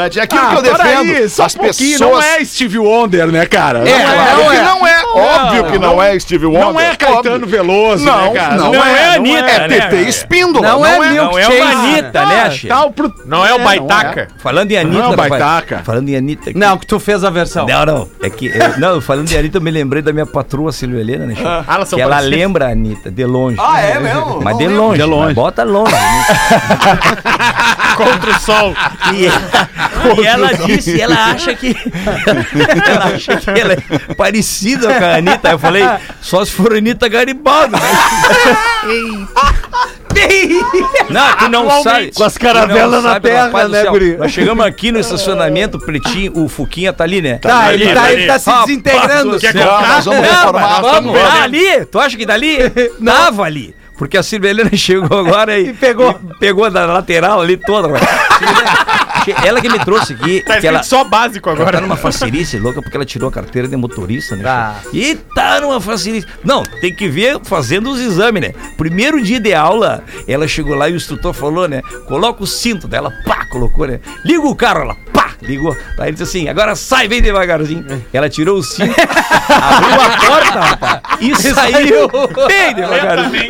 Impressionante. É aquilo Ah, que eu defendo. aí, só as um pessoas... Não é Steve Wonder, né, cara? É, claro não que é. não é. Óbvio que não, não- é Steve Wonder. Não é Caetano óbvio. Veloso, Não, né, cara? não, Não é, é Anitta, é né, TT velho? Espíndola. Não é Milk Não é Chase. uma Anitta, né, pro... Não é o Baitaca? Falando em Anitta, Não é o rapaz, Baitaca. Falando em Anitta. Não, que tu fez a versão. Não, não. É que. não, falando em Anitta, eu me lembrei da minha patroa Silvia Helena, né? Ah, que ela lembra a Anitta, de longe. Ah, é mesmo? Mas de longe. De longe. Bota longe. né? Contra o sol. E ela, e ela disse, ela acha que. ela acha que ela é parecida com a Anitta. Eu falei, só se for Anitta Garibaldi. Né? Não, tu não sabe. Com as caravelas na terra, rapaz né, guri? Nós chegamos aqui no estacionamento, o Pretinho, o Fuquinha tá ali, né? Tá, ele ali, tá, ali. ele tá se Rapaz desintegrando. nós vamos reformar. vamos vamos lá ali. Tu acha que dali? Tava ali. Porque a Silvia Helena chegou agora e, pegou. pegou da lateral ali toda. Ela que me trouxe aqui. Tá que ela, só básico ela agora. tá numa facerice louca porque ela tirou a carteira de motorista, né? Tá. E tá numa facerice. Não, tem que ver fazendo os exames, né? Primeiro dia de aula, ela chegou lá e o instrutor falou, né? Coloca o cinto dela, pá, colocou, né? Liga o carro, ela, pá, ligou. Aí ele disse assim: agora sai bem devagarzinho. Ela tirou o cinto, abriu a porta, rapaz, e saiu bem devagarzinho.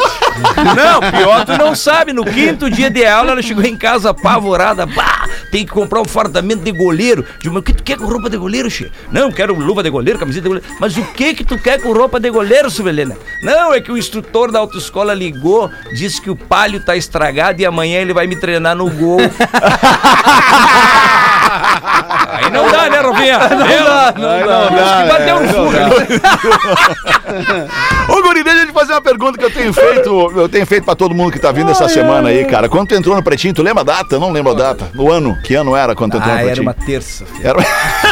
Não, pior tu não sabe. No quinto dia de aula, ela chegou em casa apavorada. Bah, tem que comprar um fardamento de goleiro. Digo, mas o que tu quer com roupa de goleiro, Che? Não, quero luva de goleiro, camiseta de goleiro. Mas o que que tu quer com roupa de goleiro, Silvelena? Não, é que o instrutor da autoescola ligou, disse que o palio tá estragado e amanhã ele vai me treinar no gol. Aí não dá, né, Rafinha? Rafinha? Não dá, não Ai, dá. não dá, que bateu é, não fogo. dá. Ô, Guri, deixa eu te fazer uma pergunta que eu tenho feito. Eu tenho feito pra todo mundo que tá vindo essa semana aí, cara. Quando tu entrou no Pretinho, tu lembra a data? Eu não lembro a data. No ano. Que ano era quando tu entrou Ah, no era Pretinho? uma terça. filho. Era...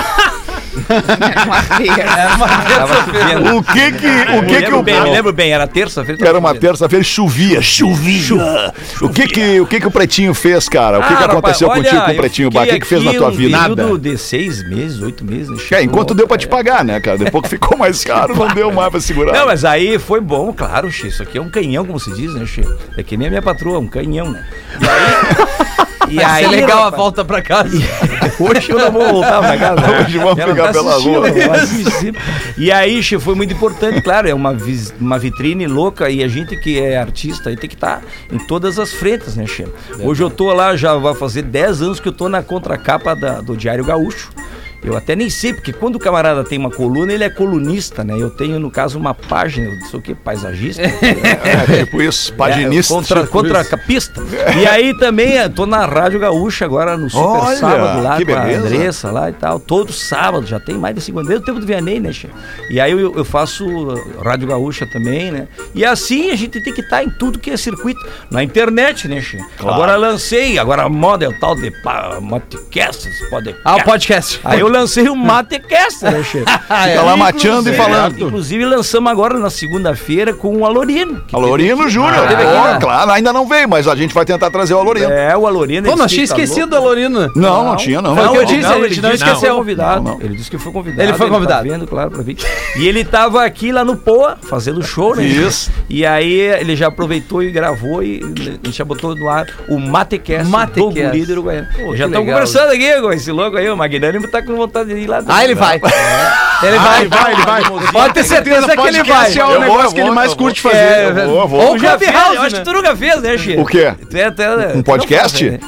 Uma. O que que, o Me que que lembro o... bem, me lembro bem, era terça-feira. Era uma terça-feira, chovia, chovia. O que que, o que que o Pretinho fez, cara? O que que Ah, aconteceu rapaz, contigo olha, com o Pretinho Bar? O que que fez na tua um vida? período de seis meses, oito meses. né, É, enquanto deu pra te pagar, né, cara? Depois que ficou mais caro, não deu mais pra segurar. Não, mas aí foi bom, claro, Xê. Isso aqui é um canhão, como se diz, né, Xê? É que nem a minha patroa, um canhão, né? E aí. Vai ser legal a volta pra casa. Hoje eu não vou voltar pra casa. né? Hoje vamos pegar tá pela vai assistir. E aí, Xê, foi muito importante, claro, é uma, uma vitrine louca e a gente que é artista aí tem que estar em todas as frentes, né, Xê? Hoje eu tô lá, já vai fazer 10 anos que eu tô na contracapa da- do Diário Gaúcho. Eu até nem sei, porque quando o camarada tem uma coluna, ele é colunista, né? Eu tenho, no caso, uma página, eu não sei o que, paisagista. É, tipo isso, paginista. É, contra, tipo contra isso. capista. E aí também eh, tô na Rádio Gaúcha agora no Super Olha, Sábado lá com a. Andressa lá e tal. Todo sábado, já tem mais de cinco anos. Desde o tempo do Vianney, né, Che? E aí eu, eu faço uh, Rádio Gaúcha também, né? E assim a gente tem que estar em tudo que é circuito. Na internet, né, Che? Claro. Agora lancei, agora a moda é o tal de podcasts, podcast. Ah, o podcast. Aí eu lancei o Matecast, né, Che? Fica lá mateando e falando. Inclusive lançamos agora na segunda-feira com o Alorino. Alorino Júnior. aqui, Pô, né? claro, ainda não veio, mas a gente vai tentar trazer o Alorino. É, o Alorino. Pô, ele nós disse tinha que tá esquecido louco. a Lorina. Não, não tinha, não. Foi o que eu ele- disse, a gente não esqueceu. Convidado. Não, não. Ele disse que foi convidado. Ele foi convidado. Tá vendo, claro, pra vir. E ele tava aqui lá no Poa, fazendo show, né? Isso. E aí ele já aproveitou e gravou e a gente já botou no ar o Matecast, Matecast. do do Uruguaiano. Pô, já estamos conversando aqui com esse louco aí, o Magnânimo tá com vontade de ir lá. Ah, ele vai. Ele vai. Vai, vai, ele vai. Pode ter certeza que ele vai. Esse é o negócio que ele mais curte fazer. É, Eu vou, eu vou. Ou já Clubhouse, eu acho que tu nunca fez, né, Chico? O quê? É não podcast?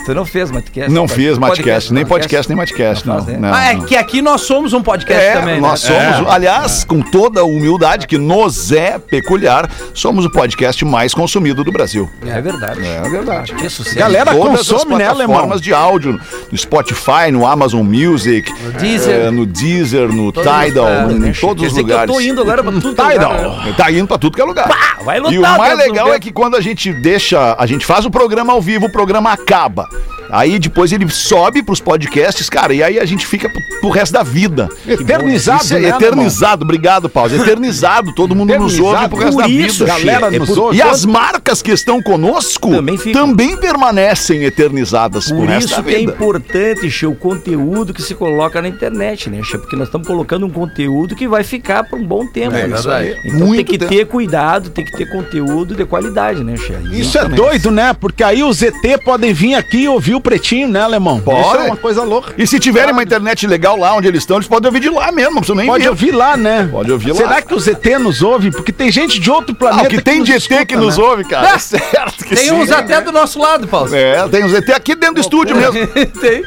Né? Tu não fez Matcast? Não fiz Matcast, nem podcast, nem Matcast, Não não. faz, né? não, Ah, é não. que aqui nós somos um podcast É, também. nós né? somos, aliás, com toda a humildade que nos é peculiar, somos o podcast mais consumido do Brasil. É verdade. É verdade. Que sucesso. Galera, Todas consome, as né, alemão? plataformas de áudio, no Spotify, no Amazon Music, no Deezer. no, Deezer, no Todos Tidal, lugares, em né, todos os dizer que eu lugares. tô indo agora pra tudo que é lugar, né? Tá indo pra tudo que é lugar. vai e o mais legal é que quando a gente deixa, a gente faz o programa ao vivo, o programa acaba. Aí depois ele sobe pros podcasts, cara, e aí a gente fica pro, pro resto da vida. Eternizado, Isso é né, eternizado, obrigado, Paulo. Eternizado, todo mundo nos ouve pro resto por da isso, vida. galera É nos por- ouve. E as marcas que estão conosco Também também permanecem eternizadas Por resto isso que é importante, Che, o conteúdo que se coloca na internet, né, Che? Porque nós estamos colocando um conteúdo que vai ficar por um bom tempo. É né? Então Muito tem que tempo. ter cuidado, tem que ter conteúdo de qualidade, né, Che? Isso é doido, né? Porque aí os ET podem vir aqui e ouvir o pretinho, né, alemão? Pode. Isso é uma coisa louca. E se tiverem uma internet legal lá onde eles estão, eles podem ouvir de lá mesmo, não nem Pode vir. ouvir lá, né? Pode ouvir lá. Será que os ET nos ouvem? Porque tem gente de outro Ah, planeta o que tem nos de ET escuta, que nos né? ouve, cara. É certo que Tem sim. uns até do nosso lado, Paulo. É, tem uns ET aqui dentro do estúdio mesmo. Tem.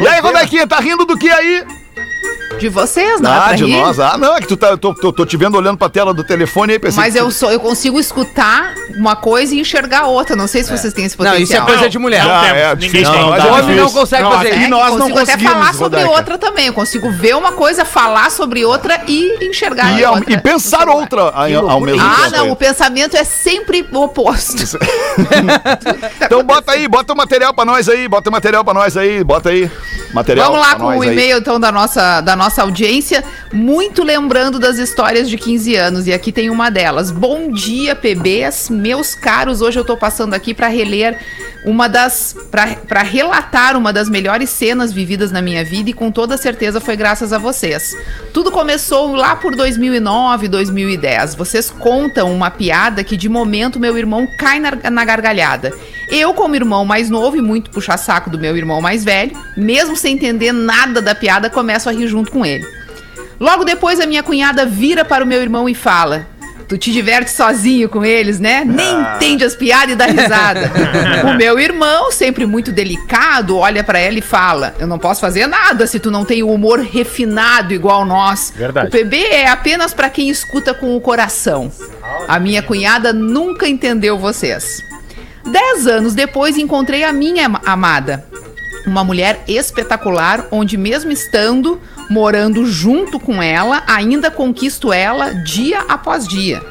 E aí, Rodequinha, tá rindo do que aí? De vocês, não é Ah, pra de rir? nós. Ah, não, é que tu tá, eu tô, tô, tô te vendo olhando pra tela do telefone aí, pensei Mas eu tu- sou, eu consigo escutar uma coisa e enxergar outra. Não sei se vocês têm esse Não, potencial. isso é coisa de mulher. Ah, temos, é ninguém difícil. tem. pra nós O é homem não consegue Não, fazer isso. nós não consigo até conseguimos, falar sobre Rodaica. outra também. Eu consigo ver uma coisa, falar sobre outra e enxergar E, outra. e pensar outra ao, ao mesmo Ah, tempo. não, aí. o pensamento é sempre o oposto. Então bota aí, bota o material pra nós aí, bota o material pra nós aí, bota aí. Material Vamos lá com o e-mail então da nossa, da nossa audiência, muito lembrando das histórias de 15 anos e aqui tem uma delas. Bom dia, PBs, meus caros, hoje eu tô passando aqui para reler uma das para relatar uma das melhores cenas vividas na minha vida e com toda certeza foi graças a vocês. Tudo começou lá por 2009, 2010. Vocês contam uma piada que de momento meu irmão cai na, na gargalhada. Eu, como irmão mais novo e muito puxa-saco do meu irmão mais velho, mesmo sem entender nada da piada, começo a rir junto com ele. Logo depois, a minha cunhada vira para o meu irmão e fala: Tu te diverte sozinho com eles, né? Nem entende as piadas e dá risada. o meu irmão, sempre muito delicado, olha para ela e fala: Eu não posso fazer nada se tu não tem o humor refinado igual nós. Verdade. O PB é apenas para quem escuta com o coração. A minha cunhada nunca entendeu vocês. Dez anos depois, encontrei a minha ama- amada. Uma mulher espetacular, onde mesmo estando morando junto com ela, ainda conquisto ela dia após dia.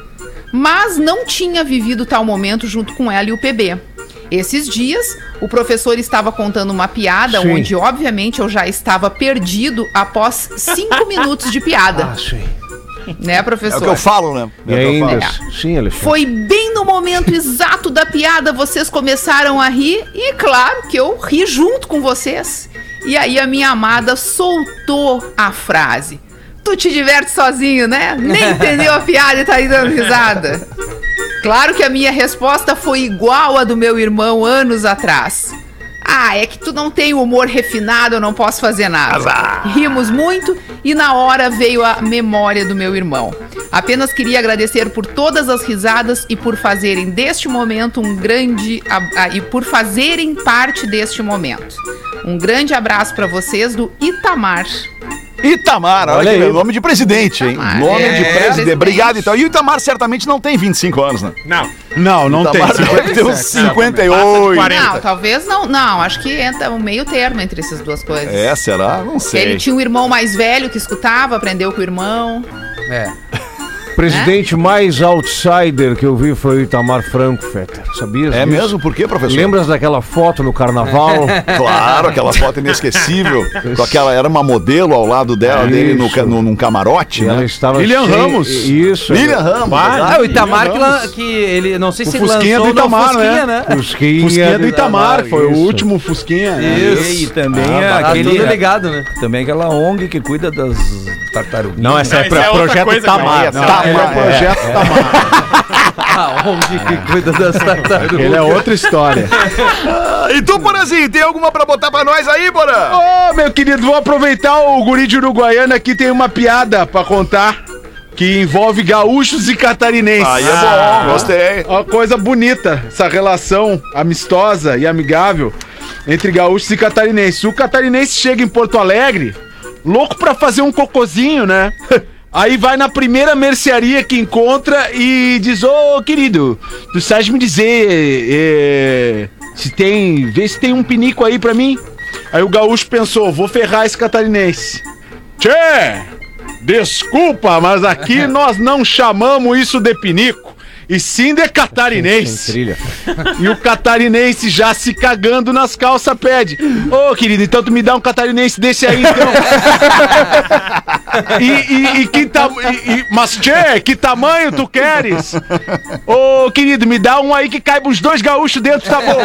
Mas não tinha vivido tal momento junto com ela e o PB. Esses dias, o professor estava contando uma piada Sim. onde, obviamente, eu já estava perdido após cinco minutos de piada. Ah, sim. Né, É professor? o que eu falo, né? E É eu ainda. falo. Sim, Alexandre. Foi bem no momento exato da piada, vocês começaram a rir e claro que eu ri junto com vocês. E aí a minha amada soltou a frase. Tu te diverte sozinho, né? Nem entendeu a piada e tá aí dando risada. Claro que a minha resposta foi igual à do meu irmão anos atrás. Ah, é que tu não tem humor refinado, eu não posso fazer nada. Rimos muito e na hora veio a memória do meu irmão. Apenas queria agradecer por todas as risadas e por fazerem deste momento um grande a- a- e por fazerem parte deste momento. Um grande abraço pra vocês do Itamar. Itamar, olha, Olha aí, nome de presidente, hein? Itamar, Nome é, de presidente. Obrigado, então. E o Itamar certamente não tem 25 anos, né? Não. Não, não tem. Itamar deve ter uns Passa de 58. 40. Não, talvez não. Não, acho que entra um meio termo entre essas duas coisas. É, será? Não Ele sei. tinha um irmão mais velho que escutava, aprendeu com o irmão. É. presidente mais outsider que eu vi foi o Itamar Frankfurter. Sabias? É disso? mesmo? Por quê, professor? Lembras daquela foto no carnaval? Claro, aquela foto inesquecível. com aquela, era uma modelo ao lado dela, dele no, Isso. ca- no, num camarote, ela né? estava Lilian cheia- Ramos. Isso. Lilian Ramos. Ah, o Itamar que, lan- que ele, não sei O se ele Fusquinha lançou do não, Itamar, Fusquinha, né? né? Fusquinha, Fusquinha do Itamar, foi o isso. último Fusquinha. né? E também Tá aquele, tudo ligado, né? também aquela ONG que cuida das tartarugas. Não, essa é é pro- outra projeto coisa, Tamar. Não, Tamar, Ele é o projeto Tamar. Ah, onde que cuida das tartarugas? Ele é outra história. Ah, E tu, Porazinho, tem alguma pra botar pra nós aí, Porã? Ô, meu querido, vou aproveitar o guri de Uruguaiana aqui, tem uma piada pra contar que envolve gaúchos e catarinenses. Aí é Ah. bom, gostei. Uma coisa bonita, essa relação amistosa e amigável entre gaúchos e catarinenses. O catarinense chega em Porto Alegre, louco pra fazer um cocozinho, né? Aí vai na primeira mercearia que encontra e diz: Ô querido, tu sabes me dizer eh, se tem. Vê se tem um pinico aí pra mim. Aí o gaúcho pensou: vou ferrar esse catarinense. Tchê! Desculpa, mas aqui nós não chamamos isso de pinico, e sim de catarinense. Trilha. E o catarinense já se cagando nas calças pede: Ô querido, então tu me dá um catarinense desse aí então. e, e, e que ta... e- e- Mas tchê, que tamanho tu queres? Ô querido, me dá um aí que caiba os dois gaúchos dentro, tá bom?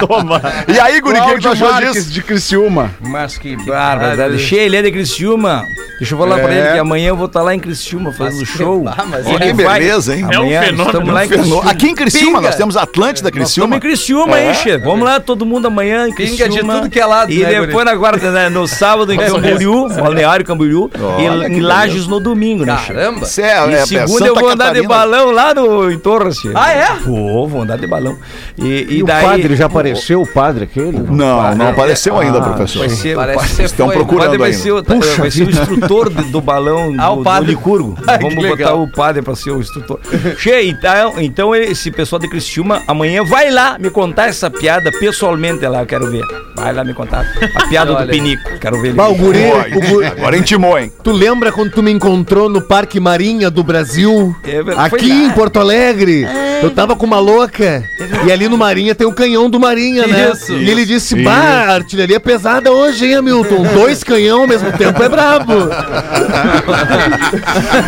Toma. E aí, Guri, o que que tu achou disso? de Criciúma. Mas que barbaridade. Cheio, ele é de Criciúma. Deixa eu falar pra É. ele que amanhã eu vou estar lá em Criciúma fazendo show. Ah, mas Olha que beleza, hein? É um Amanhã fenômeno. Estamos lá em Criciúma. Aqui em Criciúma, Pinga. nós temos Atlântida Estamos Criciúma. em Criciúma, É. hein, che? Vamos lá, todo mundo amanhã em Pinga Criciúma. de tudo que é lado, E né, depois na guarda, né, no sábado em Camboriú, Balneário Camboriú. Olha e em Lages no domingo, né? Caramba. Cê é, E é- é segunda Santa eu vou andar de Catarina. balão lá no, em Torres. Ah, é? Vou, vou andar de balão. E, E, e o daí... padre já apareceu, o padre aquele? Não, não apareceu ainda, Ah, professor. Vai ser, Parece o Estão foi. procurando padre vai ainda. ser, o, vai ser o instrutor de- do balão Ah, do, o padre. do Licurgo. Ai, que Vamos botar o padre pra ser o instrutor. Che, então, então esse pessoal de Cristiúma amanhã vai lá me contar essa piada pessoalmente lá, eu quero ver. Vai lá me contar. A piada do pinico, quero ver. ele. Bah, o guri, o guri- Agora intimou, hein? Tu lembra quando tu me encontrou no Parque Marinha do Brasil? É Aqui em Porto Alegre. Eu tava com uma louca. E ali no Marinha tem o canhão do Marinha, né? Isso. E ele disse: Bah, artilharia pesada hoje, hein, Hamilton? Dois canhão ao mesmo tempo é brabo.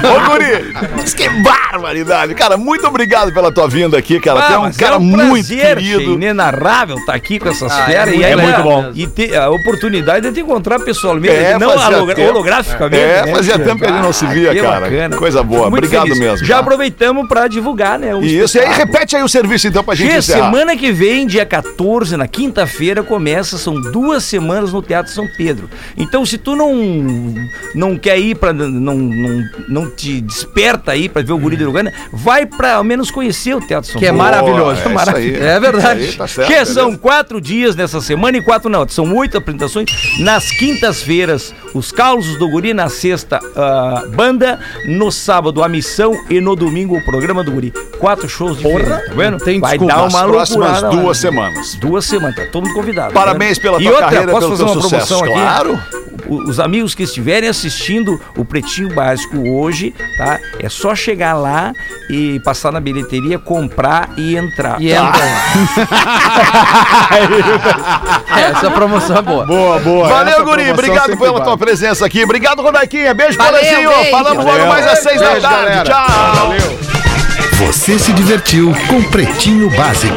Ô, Guri, diz que barbaridade. Cara, muito obrigado pela tua vinda aqui, cara. tu é Ah, um mas cara um muito prazer, querido. che, inenarrável tá aqui com essas Ah, feras. é e aí, muito né, bom. E ter a oportunidade de te encontrar pessoalmente, É, não hologra- holograficamente. É, né, fazia tempo que a gente não se Ah, via, que cara. bacana. Coisa boa. Muito Obrigado feliz. mesmo, Já tá? aproveitamos pra divulgar, né? o Isso, e aí repete aí o serviço então pra gente encerrar. semana que vem, dia 14, na quinta-feira, começa, são duas semanas no Teatro São Pedro. Então, se tu não não quer ir para não, não, não te desperta aí pra ver o Guri de Uruguaiana, vai pra ao menos conhecer o Teatro São Que é Pedro. maravilhoso. é isso aí. É verdade. Isso aí, tá certo, Que beleza. são quatro dias nessa semana e quatro não, são oito apresentações nas quintas-feiras, Os Causos do Guri na sexta, ah, banda. No sábado, a missão. E no domingo, o programa do Guri. Quatro shows diferentes, tá vendo? tem Vai desculpa. dar uma próximas loucurada lá. duas semanas. Duas semanas, tá todo mundo convidado. tá Parabéns vendo? pela e tua outra, carreira, posso pelo fazer uma sucesso, promoção aqui? claro. Os amigos que estiverem assistindo o Pretinho Básico hoje, tá? É só chegar lá e passar na bilheteria, comprar e entrar. E entra. É, Essa promoção é boa. Boa, boa. Valeu, Essa Guri. Obrigado pela tua presença aqui. Obrigado, Rodaiquinha. Beijo, Valeu, beijo. Falamos logo Valeu. mais às seis da Beijo, tarde. galera. Tchau. Você se divertiu com Pretinho Básico.